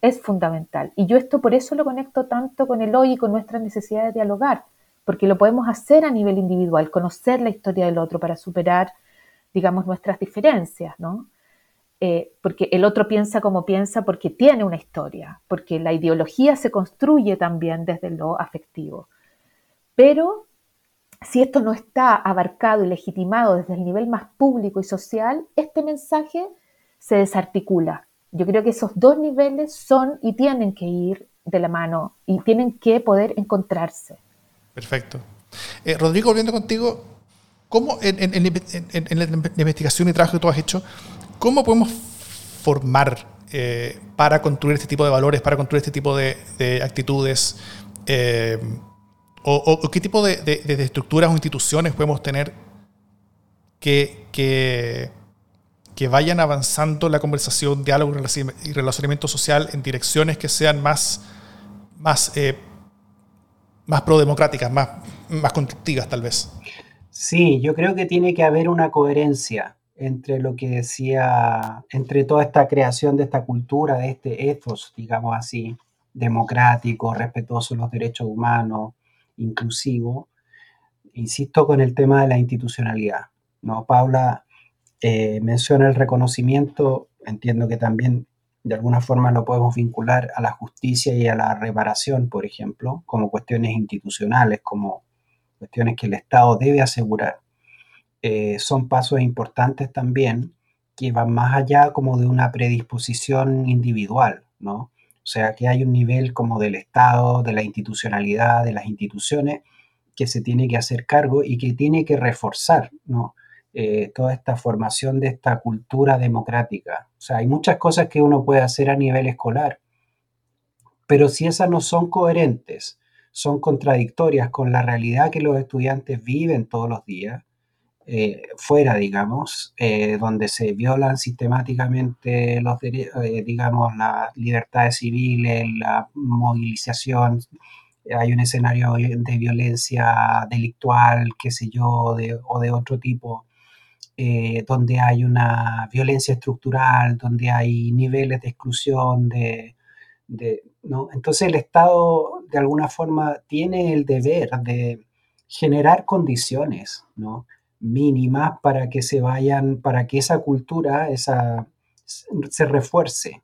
es fundamental. Y yo esto por eso lo conecto tanto con el hoy y con nuestra necesidad de dialogar, porque lo podemos hacer a nivel individual, conocer la historia del otro para superar, digamos, nuestras diferencias, ¿no? Eh, porque el otro piensa como piensa porque tiene una historia, porque la ideología se construye también desde lo afectivo. Pero si esto no está abarcado y legitimado desde el nivel más público y social, este mensaje se desarticula. Yo creo que esos dos niveles son y tienen que ir de la mano y tienen que poder encontrarse.
Perfecto. Eh, Rodrigo, volviendo contigo, ¿cómo en, la investigación y trabajo que tú has hecho, cómo podemos formar eh, para construir este tipo de valores, para construir este tipo de, actitudes? Eh, o, qué tipo de, estructuras o instituciones podemos tener que, vayan avanzando la conversación, diálogo y relacionamiento social en direcciones que sean más, más, eh, más prodemocráticas, más, más constructivas tal vez.
Sí, yo creo que tiene que haber una coherencia entre lo que decía, entre toda esta creación de esta cultura, de este ethos, digamos así, democrático, respetuoso de los derechos humanos, inclusivo, insisto con el tema de la institucionalidad. ¿no? Paula eh, menciona el reconocimiento, entiendo que también de alguna forma lo podemos vincular a la justicia y a la reparación, por ejemplo, como cuestiones institucionales, como cuestiones que el Estado debe asegurar. Eh, son pasos importantes también que van más allá como de una predisposición individual, ¿no? O sea, que hay un nivel como del Estado, de la institucionalidad, de las instituciones, que se tiene que hacer cargo y que tiene que reforzar ¿no? Eh, toda esta formación de esta cultura democrática. O sea, hay muchas cosas que uno puede hacer a nivel escolar, pero si esas no son coherentes, son contradictorias con la realidad que los estudiantes viven todos los días, eh, fuera, digamos, eh, donde se violan sistemáticamente los eh, digamos, las libertades civiles, la movilización, hay un escenario de violencia delictual, qué sé yo, o de otro tipo, donde hay una violencia estructural, donde hay niveles de exclusión, de, ¿no? Entonces el Estado de alguna forma tiene el deber de generar condiciones, ¿no? Mínimas para que se vayan, para que esa cultura esa, se refuerce.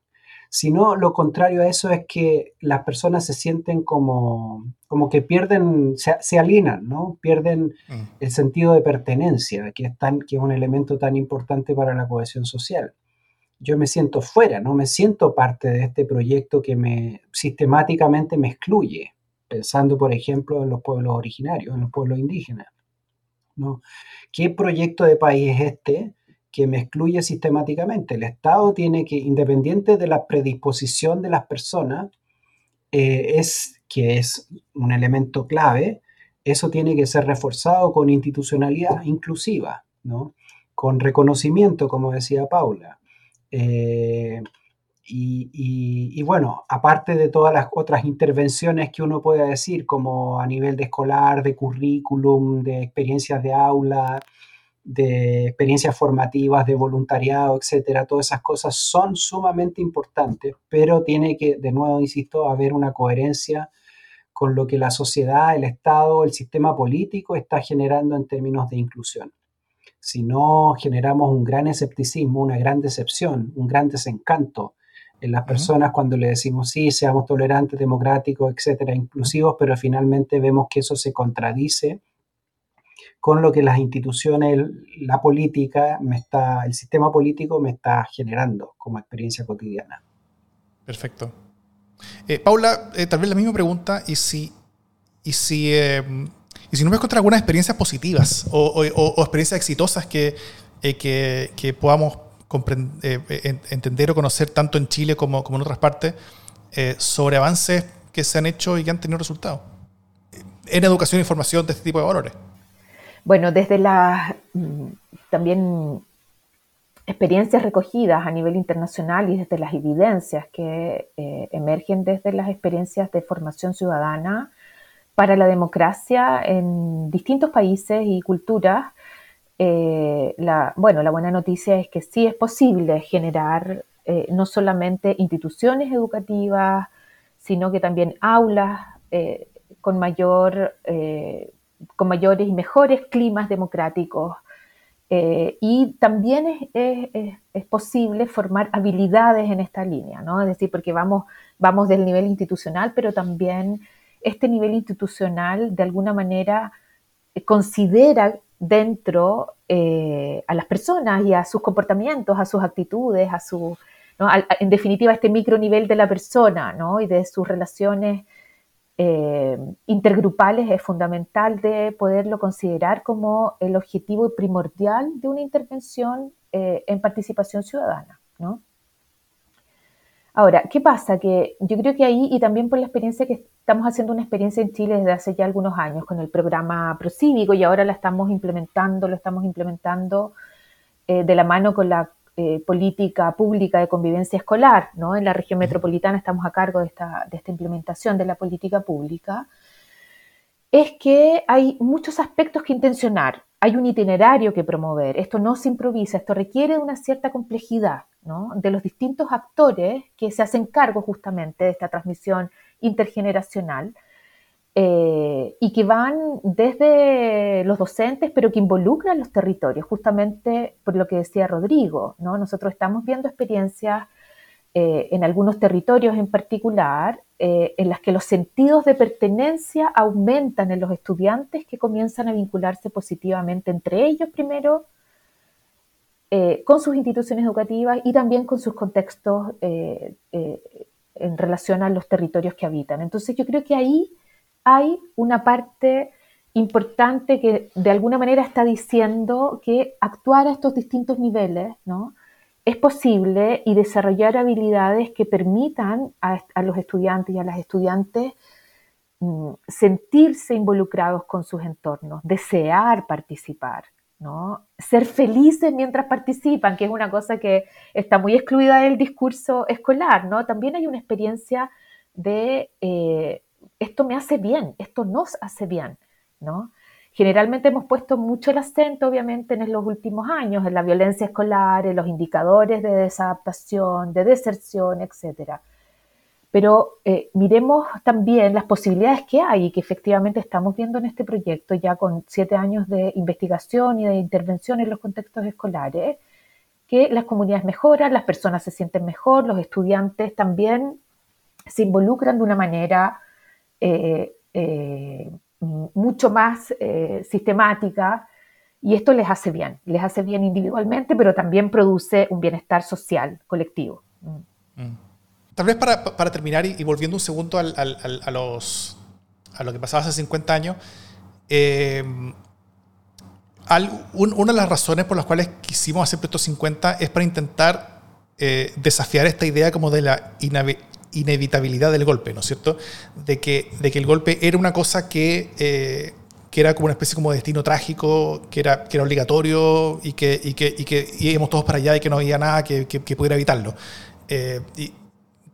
Si no, lo contrario a eso es que las personas se sienten como, como que pierden, se, se alienan, ¿no? Pierden mm. el sentido de pertenencia, que es, tan, que es un elemento tan importante para la cohesión social. Yo me siento fuera, no me siento parte de este proyecto que me sistemáticamente me excluye, pensando, por ejemplo, en los pueblos originarios, en los pueblos indígenas. ¿No? ¿Qué proyecto de país es este? que me excluye sistemáticamente. El Estado tiene que, independiente de la predisposición de las personas, eh, es que es un elemento clave, eso tiene que ser reforzado con institucionalidad inclusiva, ¿no? con reconocimiento, como decía Paula. Eh, y, bueno, aparte de todas las otras intervenciones que uno puede decir, como a nivel de escolar, de currículum, de experiencias de aula, de experiencias formativas, de voluntariado, etcétera, todas esas cosas son sumamente importantes, pero tiene que, de nuevo, insisto, haber una coherencia con lo que la sociedad, el Estado, el sistema político está generando en términos de inclusión. Si no generamos un gran escepticismo, una gran decepción, un gran desencanto en las personas cuando le decimos sí, seamos tolerantes, democráticos, etcétera, inclusivos, pero finalmente vemos que eso se contradice con lo que las instituciones, la política, me está, el sistema político me está generando como experiencia cotidiana.
Perfecto. Eh, Paula, eh, tal vez la misma pregunta, y si, y si, eh, y si no me encuentras algunas experiencias positivas o, experiencias exitosas que, que, que, podamos entender o conocer tanto en Chile como, como en otras partes sobre avances que se han hecho y que han tenido resultados en educación e información de este tipo de valores.
Bueno, desde las mm, también experiencias recogidas a nivel internacional y desde las evidencias que eh, emergen desde las experiencias de formación ciudadana para la democracia en distintos países y culturas, eh, la, bueno, la buena noticia es que sí es posible generar eh, no solamente instituciones educativas, sino que también aulas con mayor con mayores y mejores climas democráticos. Eh, y también es, posible formar habilidades en esta línea, ¿no? Es decir, porque vamos, vamos del nivel institucional, pero también este nivel institucional de alguna manera considera dentro eh, a las personas y a sus comportamientos, a sus actitudes, a su, en definitiva, este micro nivel de la persona ¿no? y de sus relaciones eh, intergrupales es fundamental de poderlo considerar como el objetivo primordial de una intervención eh, en participación ciudadana. ¿no? Ahora, ¿qué pasa? Que yo creo que ahí, y también por la experiencia que estamos haciendo una experiencia en Chile desde hace ya algunos años con el programa Procívico y ahora la estamos implementando, lo estamos implementando eh, de la mano con la eh, política pública de convivencia escolar, ¿no? En la región metropolitana estamos a cargo de esta, de esta implementación de la política pública, es que hay muchos aspectos que intencionar, hay un itinerario que promover, esto no se improvisa, esto requiere una cierta complejidad, ¿no? De los distintos actores que se hacen cargo justamente de esta transmisión intergeneracional eh, y que van desde los docentes, pero que involucran los territorios, justamente por lo que decía Rodrigo. ¿no? Nosotros estamos viendo experiencias eh, en algunos territorios en particular, eh, en las que los sentidos de pertenencia aumentan en los estudiantes que comienzan a vincularse positivamente entre ellos primero, con sus instituciones educativas y también con sus contextos en relación a los territorios que habitan. Entonces yo creo que ahí hay una parte importante que de alguna manera está diciendo que actuar a estos distintos niveles ¿no? Es posible y desarrollar habilidades que permitan a, los estudiantes y a las estudiantes mm, sentirse involucrados con sus entornos, desear participar, ¿no? ser felices mientras participan, que es una cosa que está muy excluida del discurso escolar. ¿no? También hay una experiencia de eh, esto me hace bien, esto nos hace bien, ¿no? Generalmente hemos puesto mucho el acento, obviamente, en los últimos años, en la violencia escolar, en los indicadores de desadaptación, de deserción, etc. Pero eh, miremos también las posibilidades que hay y que efectivamente estamos viendo en este proyecto ya con siete años de investigación y de intervención en los contextos escolares, que las comunidades mejoran, las personas se sienten mejor, los estudiantes también se involucran de una manera eh, eh, mucho más sistemática y esto les hace bien, les hace bien individualmente, pero también produce un bienestar social colectivo. Mm.
Mm. Tal vez para, para terminar y, volviendo un segundo al, al, a, los, a lo que pasaba hace 50 años, eh, una de las razones por las cuales quisimos hacer Proyecto 50 es para intentar eh, desafiar esta idea como de la inevitabilidad del golpe, ¿no es cierto? De que, de que el golpe era una cosa que, eh, que era como una especie como de destino trágico, que era, que era obligatorio y que, y que, y que íbamos todos para allá y que no había nada que, que, pudiera evitarlo. y,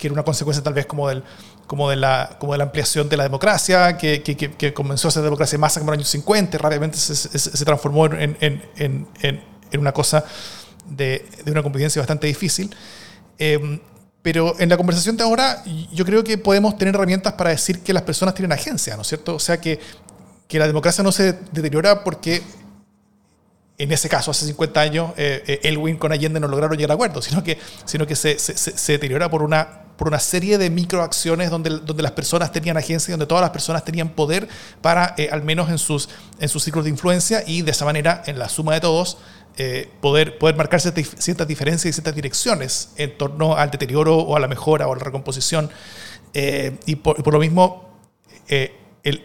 que era una consecuencia tal vez como, del, como, de, la, como de la ampliación de la democracia, que, que, que comenzó a ser democracia de masa en los años 50 y rápidamente se, transformó en, en, en, en, una cosa de, de, una competencia bastante difícil. Em, pero en la conversación de ahora yo creo que podemos tener herramientas para decir que las personas tienen agencia, ¿no es cierto? O sea, que, que la democracia no se deteriora porque en ese caso, hace 50 años, eh, eh, Elwin con Allende no lograron llegar a acuerdo, sino que, sino que se, se, se, deteriora por una, por una serie de microacciones donde, donde las personas tenían agencia y donde todas las personas tenían poder para, eh, al menos en sus, en sus ciclos de influencia, y de esa manera, en la suma de todos, poder, poder marcar ciertas, diferencias y ciertas direcciones en torno al deterioro o a la mejora o a la recomposición. y, por, por, lo mismo, el,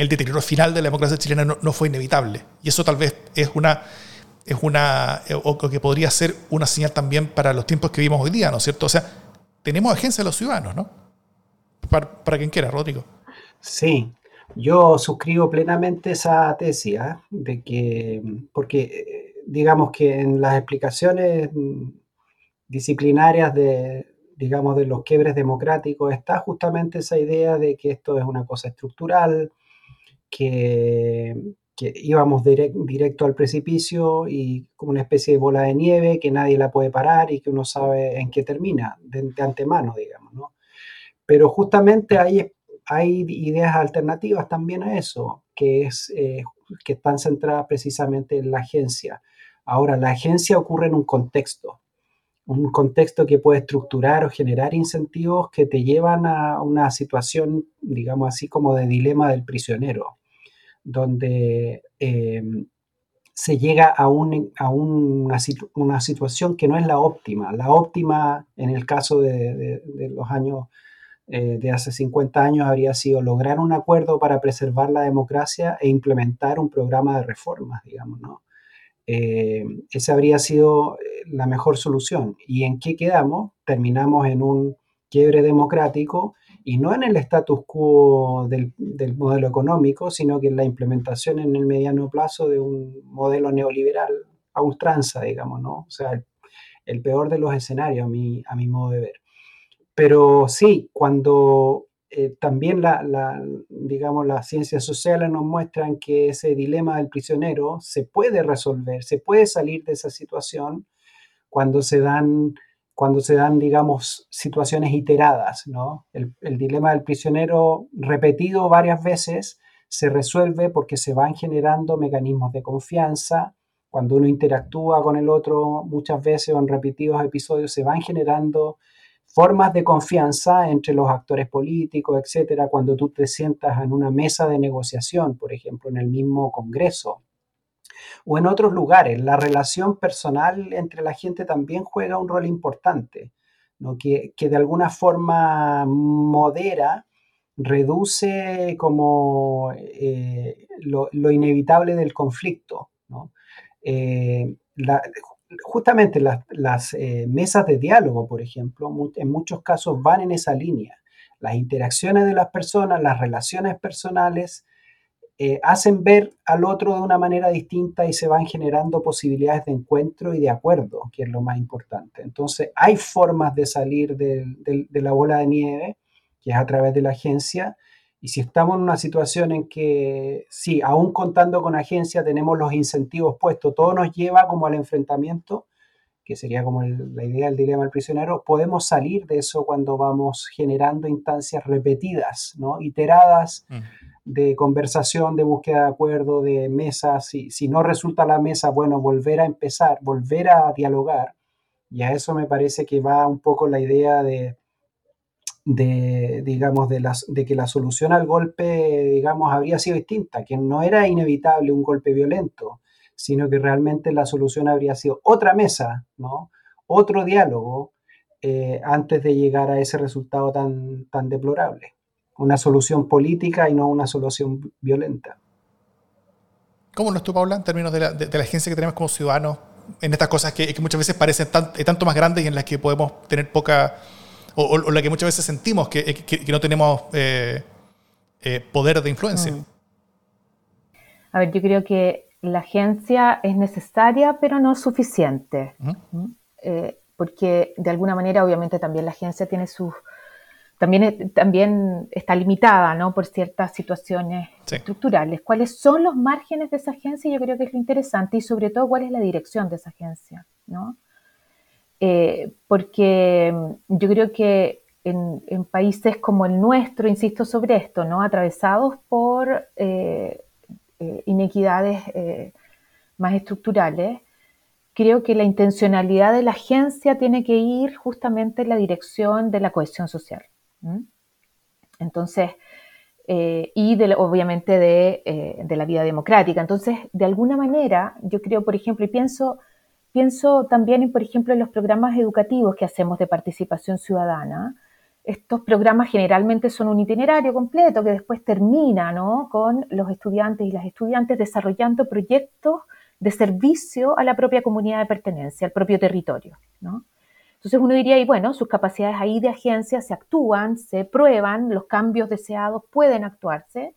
el deterioro final de la democracia chilena no, fue inevitable. Y eso tal vez es una, es una, eh, o que podría ser una señal también para los tiempos que vivimos hoy día, ¿no es cierto? O sea, tenemos agencia de los ciudadanos, ¿no? Para, quien quiera, Rodrigo.
Sí, yo suscribo plenamente esa tesis, ¿ah? de que, porque eh, digamos que en las explicaciones disciplinarias de, digamos, de los quiebres democráticos está justamente esa idea de que esto es una cosa estructural, que, íbamos directo al precipicio y como una especie de bola de nieve que nadie la puede parar y que uno sabe en qué termina, de, antemano, digamos, ¿no? Pero justamente hay, hay ideas alternativas también a eso, que, es, eh, que están centradas precisamente en la agencia. Ahora, la agencia ocurre en un contexto, un contexto que puede estructurar o generar incentivos que te llevan a una situación, digamos así, como de dilema del prisionero donde em, se llega a, un, a una, una, situación que no es la óptima. La óptima en el caso de, los años eh, de hace 50 años habría sido lograr un acuerdo para preservar la democracia e implementar un programa de reformas, digamos, ¿no? Eh, esa habría sido eh, la mejor solución. ¿Y en qué quedamos? Terminamos en un quiebre democrático y no en el status quo del, modelo económico, sino que en la implementación en el mediano plazo de un modelo neoliberal a ultranza, digamos, ¿no? O sea, el, peor de los escenarios a mi, a mi modo de ver. Pero sí, cuando eh, también la, digamos, las ciencias sociales nos muestran que ese dilema del prisionero se puede resolver, se puede salir de esa situación cuando se dan cuando se dan, digamos, situaciones iteradas, ¿no? El, dilema del prisionero repetido varias veces se resuelve porque se van generando mecanismos de confianza. Cuando uno interactúa con el otro muchas veces o en repetidos episodios, se van generando formas de confianza entre los actores políticos, etcétera, cuando tú te sientas en una mesa de negociación, por ejemplo, en el mismo Congreso, o en otros lugares. La relación personal entre la gente también juega un rol importante, que, de alguna forma modera, reduce como eh, lo, inevitable del conflicto. Eh, justamente las, eh, mesas de diálogo, por ejemplo, en muchos casos van en esa línea. Las interacciones de las personas, las relaciones personales, eh, hacen ver al otro de una manera distinta y se van generando posibilidades de encuentro y de acuerdo, que es lo más importante. Entonces, hay formas de salir de, la bola de nieve, que es a través de la agencia, y si estamos en una situación en que, sí, aún contando con agencia, tenemos los incentivos puestos, todo nos lleva como al enfrentamiento, que sería como la idea del dilema del prisionero, podemos salir de eso cuando vamos generando instancias repetidas, ¿no? iteradas mm. de conversación, de búsqueda de acuerdo, de mesas. Si, si no resulta la mesa, bueno, volver a empezar, volver a dialogar. Y a eso me parece que va un poco la idea de, de, digamos, de, las, de que la solución al golpe, digamos, habría sido distinta, que no era inevitable un golpe violento, sino que realmente la solución habría sido otra mesa, ¿no? otro diálogo, eh, antes de llegar a ese resultado tan, tan deplorable. Una solución política y no una solución violenta.
¿Cómo lo estuvo, Paula, en términos de la, de, la, agencia que tenemos como ciudadanos en estas cosas que, que muchas veces parecen tanto más grandes y en las que podemos tener poca o, la que muchas veces sentimos que, que, no tenemos eh, eh, poder de influencia. Mm.
A ver, yo creo que la agencia es necesaria, pero no suficiente. ¿Mm? Eh, porque de alguna manera, obviamente, también la agencia tiene sus. También, también está limitada ¿no? por ciertas situaciones estructurales. ¿Cuáles son los márgenes de esa agencia? Yo creo que es lo interesante y sobre todo cuál es la dirección de esa agencia. ¿no? Eh, porque yo creo que en, países como el nuestro, insisto sobre esto, ¿no? atravesados por eh, eh, inequidades más estructurales, creo que la intencionalidad de la agencia tiene que ir justamente en la dirección de la cohesión social. Entonces, y obviamente de, la vida democrática. Entonces, de alguna manera, yo creo, por ejemplo, y pienso Pienso también, en, por ejemplo, en los programas educativos que hacemos de participación ciudadana. Estos programas generalmente son un itinerario completo que después termina ¿no? con los estudiantes y las estudiantes desarrollando proyectos de servicio a la propia comunidad de pertenencia, al propio territorio. ¿no? Entonces uno diría, y bueno, sus capacidades ahí de agencia se actúan, se prueban, los cambios deseados pueden actuarse,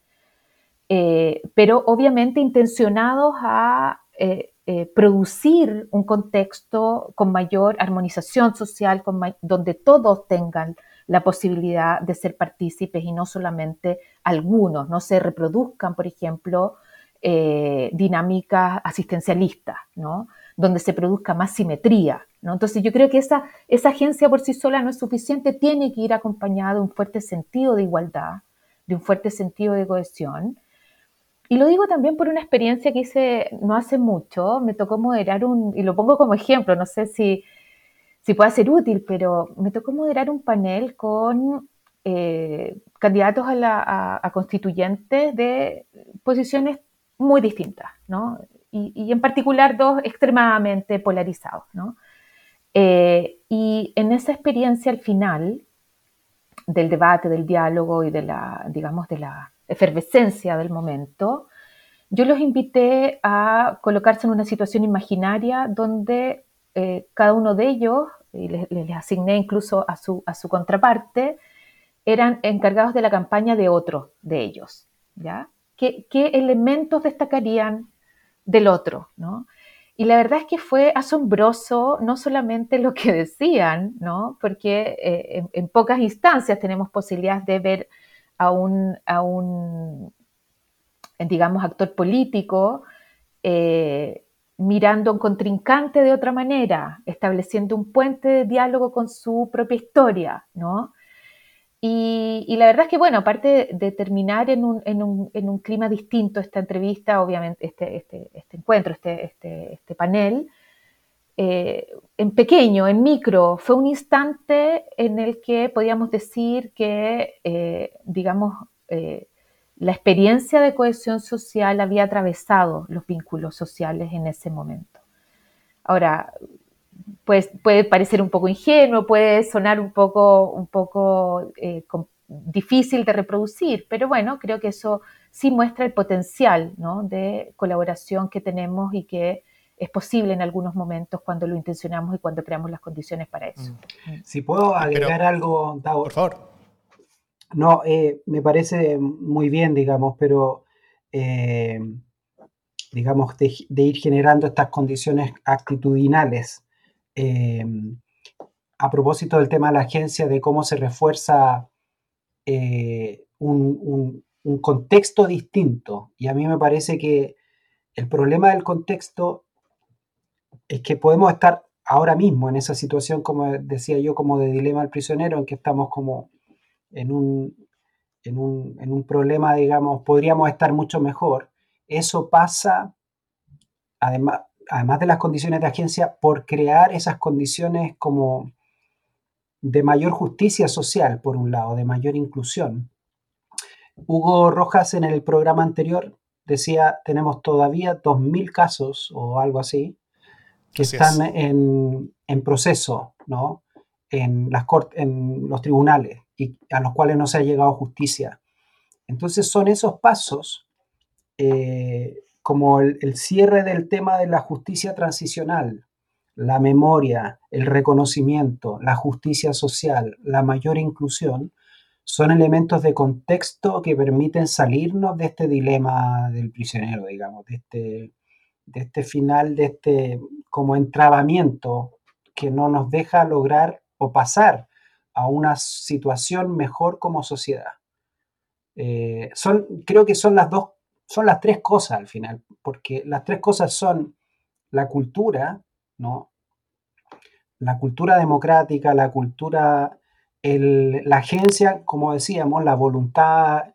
eh, pero obviamente intencionados a eh, eh, producir un contexto con mayor armonización social, donde todos tengan la posibilidad de ser partícipes y no solamente algunos, no se reproduzcan, por ejemplo, eh, dinámicas asistencialistas, ¿no? donde se produzca más simetría. ¿no? Entonces yo creo que esa, esa agencia por sí sola no es suficiente, tiene que ir acompañada de un fuerte sentido de igualdad, de un fuerte sentido de cohesión, y lo digo también por una experiencia que hice no hace mucho. Me tocó moderar un, y lo pongo como ejemplo, no sé si, si puede ser útil, pero me tocó moderar un panel con eh, candidatos a, constituyentes de posiciones muy distintas, ¿no? Y, en particular dos extremadamente polarizados, ¿no? Eh, y en esa experiencia al final del debate, del diálogo y de la, digamos, de la efervescencia del momento, yo los invité a colocarse en una situación imaginaria donde eh, cada uno de ellos, y les, asigné incluso a su, a su contraparte, eran encargados de la campaña de otro de ellos. ¿ya? ¿Qué, qué elementos destacarían del otro? ¿no? Y la verdad es que fue asombroso no solamente lo que decían, ¿no? porque eh, en, pocas instancias tenemos posibilidades de ver a un, a un digamos, actor político, eh, mirando a un contrincante de otra manera, estableciendo un puente de diálogo con su propia historia, ¿no? Y, la verdad es que, bueno, aparte de, terminar en un, en, un, en un, clima distinto esta entrevista, obviamente, este, este, este encuentro, este, este, este panel, eh, en pequeño, en micro, fue un instante en el que podíamos decir que, eh, digamos, eh, la experiencia de cohesión social había atravesado los vínculos sociales en ese momento. Ahora, pues, puede parecer un poco ingenuo, puede sonar un poco, un poco difícil de reproducir, pero bueno, creo que eso sí muestra el potencial de colaboración que tenemos y que es posible en algunos momentos cuando lo intencionamos y cuando creamos las condiciones para eso.
Mm. Si puedo agregar algo,
Por favor.
No, eh, me parece muy bien, digamos, pero eh, digamos, de, ir generando estas condiciones actitudinales. Eh, a propósito del tema de la agencia, de cómo se refuerza un, un contexto distinto. Y a mí me parece que el problema del contexto es que podemos estar ahora mismo en esa situación, como decía yo, como de dilema al prisionero, en que estamos como en un, en un, en un problema, digamos, podríamos estar mucho mejor, eso pasa, además, además de las condiciones de agencia, por crear esas condiciones como de mayor justicia social, por un lado, de mayor inclusión. Hugo Rojas en el programa anterior decía, tenemos todavía 2.000 casos o algo así, que están en, en, proceso, ¿no? En, las en los tribunales y a los cuales no se ha llegado justicia. Entonces son esos pasos, eh, como el, el, cierre del tema de la justicia transicional, la memoria, el reconocimiento, la justicia social, la mayor inclusión, son elementos de contexto que permiten salirnos de este dilema del prisionero, digamos, de este, de este final, de este como entrabamiento que no nos deja lograr o pasar a una situación mejor como sociedad. Eh, son, creo que son las dos, son las tres cosas al final, porque las tres cosas son la cultura, ¿no? La cultura democrática, la cultura, la agencia, como decíamos, la voluntad,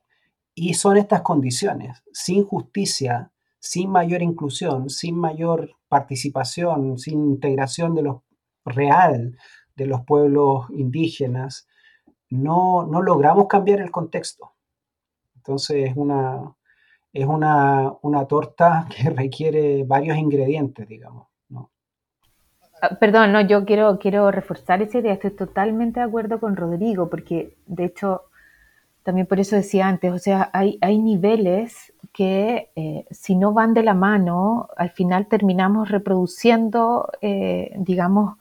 y son estas condiciones. Sin justicia, sin mayor inclusión, sin mayor participación, sin integración de los real de los pueblos indígenas, no, no logramos cambiar el contexto. Entonces es una, es una, una torta que requiere varios ingredientes, digamos.
Ah, perdón, no, yo quiero, quiero reforzar esa idea, estoy totalmente de acuerdo con Rodrigo, porque de hecho, también por eso decía antes, o sea, hay, hay niveles que eh, si no van de la mano, al final terminamos reproduciendo, eh, digamos,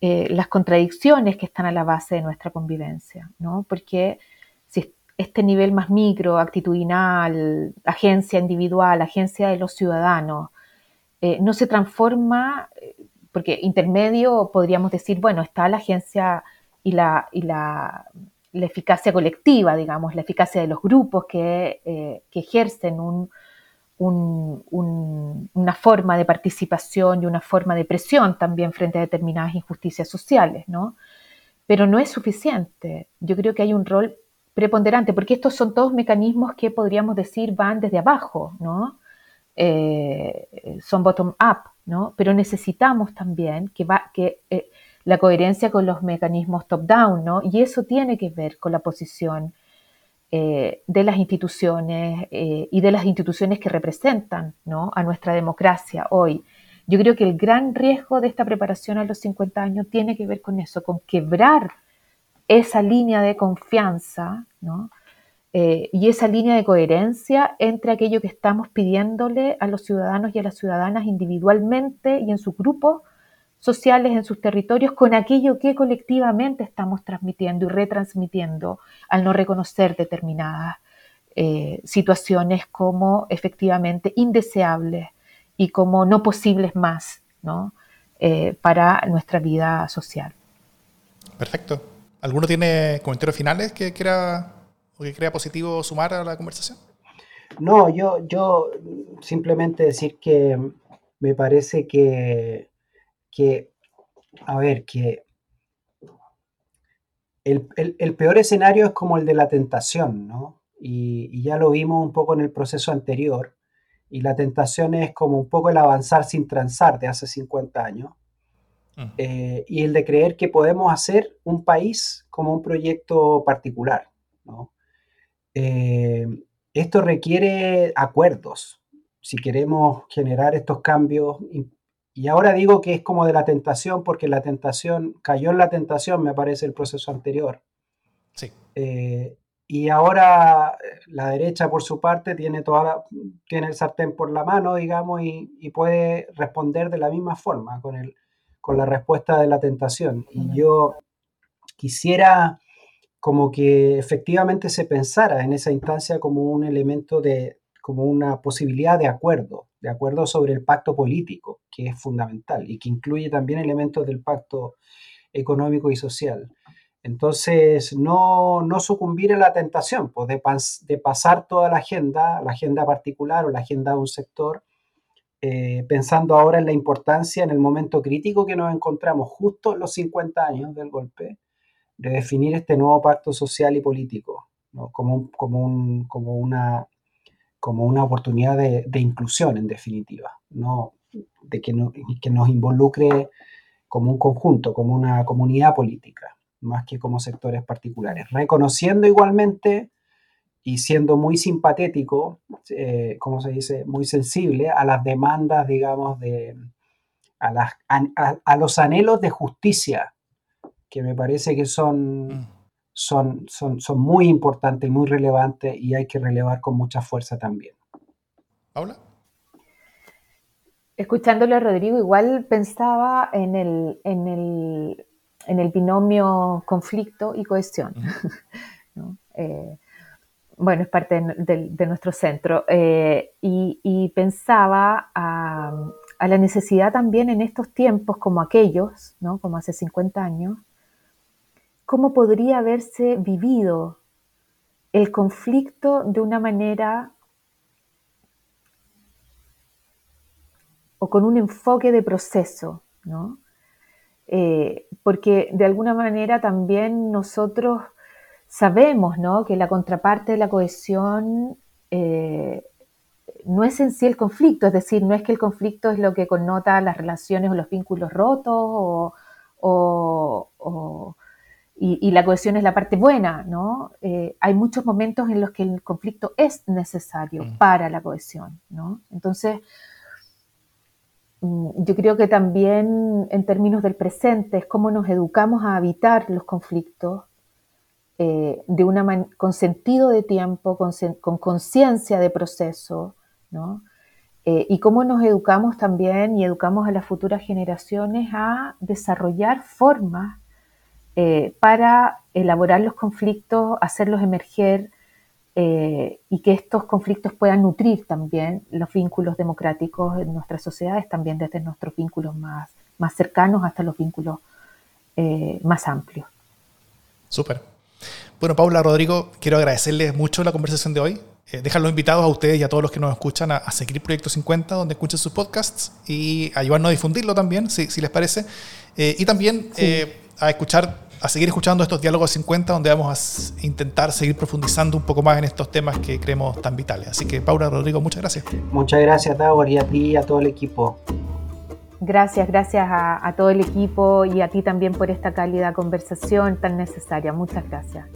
eh, las contradicciones que están a la base de nuestra convivencia, ¿no? Porque si este nivel más micro, actitudinal, agencia individual, agencia de los ciudadanos, no se transforma, porque intermedio podríamos decir, bueno, está la agencia y la, y la, la eficacia colectiva, digamos, la eficacia de los grupos que, eh, que ejercen un, una forma de participación y una forma de presión también frente a determinadas injusticias sociales, ¿no? Pero no es suficiente. Yo creo que hay un rol preponderante, porque estos son todos mecanismos que podríamos decir van desde abajo, ¿no? Eh, son bottom-up, ¿no? Pero necesitamos también que, va, que eh, la coherencia con los mecanismos top-down, ¿no? Y eso tiene que ver con la posición eh, de las instituciones eh, y de las instituciones que representan a nuestra democracia hoy. Yo creo que el gran riesgo de esta preparación a los 50 años tiene que ver con eso, con quebrar esa línea de confianza eh, y esa línea de coherencia entre aquello que estamos pidiéndole a los ciudadanos y a las ciudadanas individualmente y en su grupo sociales en sus territorios con aquello que colectivamente estamos transmitiendo y retransmitiendo al no reconocer determinadas eh, situaciones como efectivamente indeseables y como no posibles más ¿no? Eh, para nuestra vida social.
Perfecto. ¿Alguno tiene comentarios finales que quiera o que crea positivo sumar a la conversación?
No, yo, yo simplemente decir que me parece que que, a ver, que el, peor escenario es como el de la tentación, ¿no? Y, ya lo vimos un poco en el proceso anterior. Y la tentación es como un poco el avanzar sin transar de hace 50 años. Eh, y el de creer que podemos hacer un país como un proyecto particular, ¿no? Eh, esto requiere acuerdos. Si queremos generar estos cambios y ahora digo que es como de la tentación, porque la tentación, cayó en la tentación, me parece, el proceso anterior.
Sí.
Eh, y ahora eh, la derecha, por su parte, tiene, toda tiene el sartén por la mano, digamos, y, puede responder de la misma forma con, el, con la respuesta de la tentación. Y yo quisiera como que efectivamente se pensara en esa instancia como un elemento de, como una posibilidad de acuerdo, de acuerdo sobre el pacto político, que es fundamental y que incluye también elementos del pacto económico y social. Entonces, no, no sucumbir a la tentación pues, de, de, pasar toda la agenda, la agenda particular o la agenda de un sector, eh, pensando ahora en la importancia, en el momento crítico que nos encontramos, justo en los 50 años del golpe, de definir este nuevo pacto social y político como, como, como, una, como una oportunidad de, inclusión, en definitiva, ¿no? de que, que nos involucre como un conjunto, como una comunidad política, más que como sectores particulares, reconociendo igualmente y siendo muy simpatético, eh, como se dice, muy sensible a las demandas, digamos, de, a, las, a, los anhelos de justicia, que me parece que son, mm. Son, son, son muy importantes y muy relevantes y hay que relevar con mucha fuerza también.
¿Paula?
Escuchándole a Rodrigo, igual pensaba en el, en el, en el binomio conflicto y cohesión. ¿no? Eh, bueno, es parte de, nuestro centro, eh, y, pensaba a, la necesidad también en estos tiempos como aquellos, ¿no? como hace 50 años, cómo podría haberse vivido el conflicto de una manera o con un enfoque de proceso, ¿no? Eh, porque de alguna manera también nosotros sabemos ¿no? que la contraparte de la cohesión eh, no es en sí el conflicto, es decir, no es que el conflicto es lo que connota las relaciones o los vínculos rotos y, la cohesión es la parte buena, ¿no? Eh, hay muchos momentos en los que el conflicto es necesario mm. para la cohesión, ¿no? Entonces, mm, yo creo que también en términos del presente es cómo nos educamos a evitar los conflictos eh, de una con sentido de tiempo, con conciencia de proceso, ¿no? Eh, y cómo nos educamos también y educamos a las futuras generaciones a desarrollar formas eh, para elaborar los conflictos, hacerlos emerger y que estos conflictos puedan nutrir también los vínculos democráticos en nuestras sociedades, también desde nuestros vínculos más, más cercanos hasta los vínculos más amplios.
Súper. Bueno, Paula, Rodrigo, quiero agradecerles mucho la conversación de hoy. Eh, dejar los invitados a ustedes y a todos los que nos escuchan a, seguir Proyecto 50, donde escuchen sus podcasts y ayudarnos a difundirlo también, si, les parece. Eh, y también eh, a escuchar, a seguir escuchando estos diálogos 50, donde vamos a intentar seguir profundizando un poco más en estos temas que creemos tan vitales. Así que, Paula, Rodrigo, muchas gracias.
Muchas gracias, Davor, y a ti y a todo el equipo.
Gracias, gracias a, todo el equipo y a ti también por esta cálida conversación tan necesaria. Muchas gracias.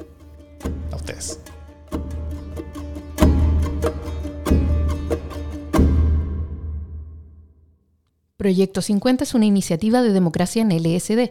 A ustedes.
Proyecto 50 es una iniciativa de democracia en LSD,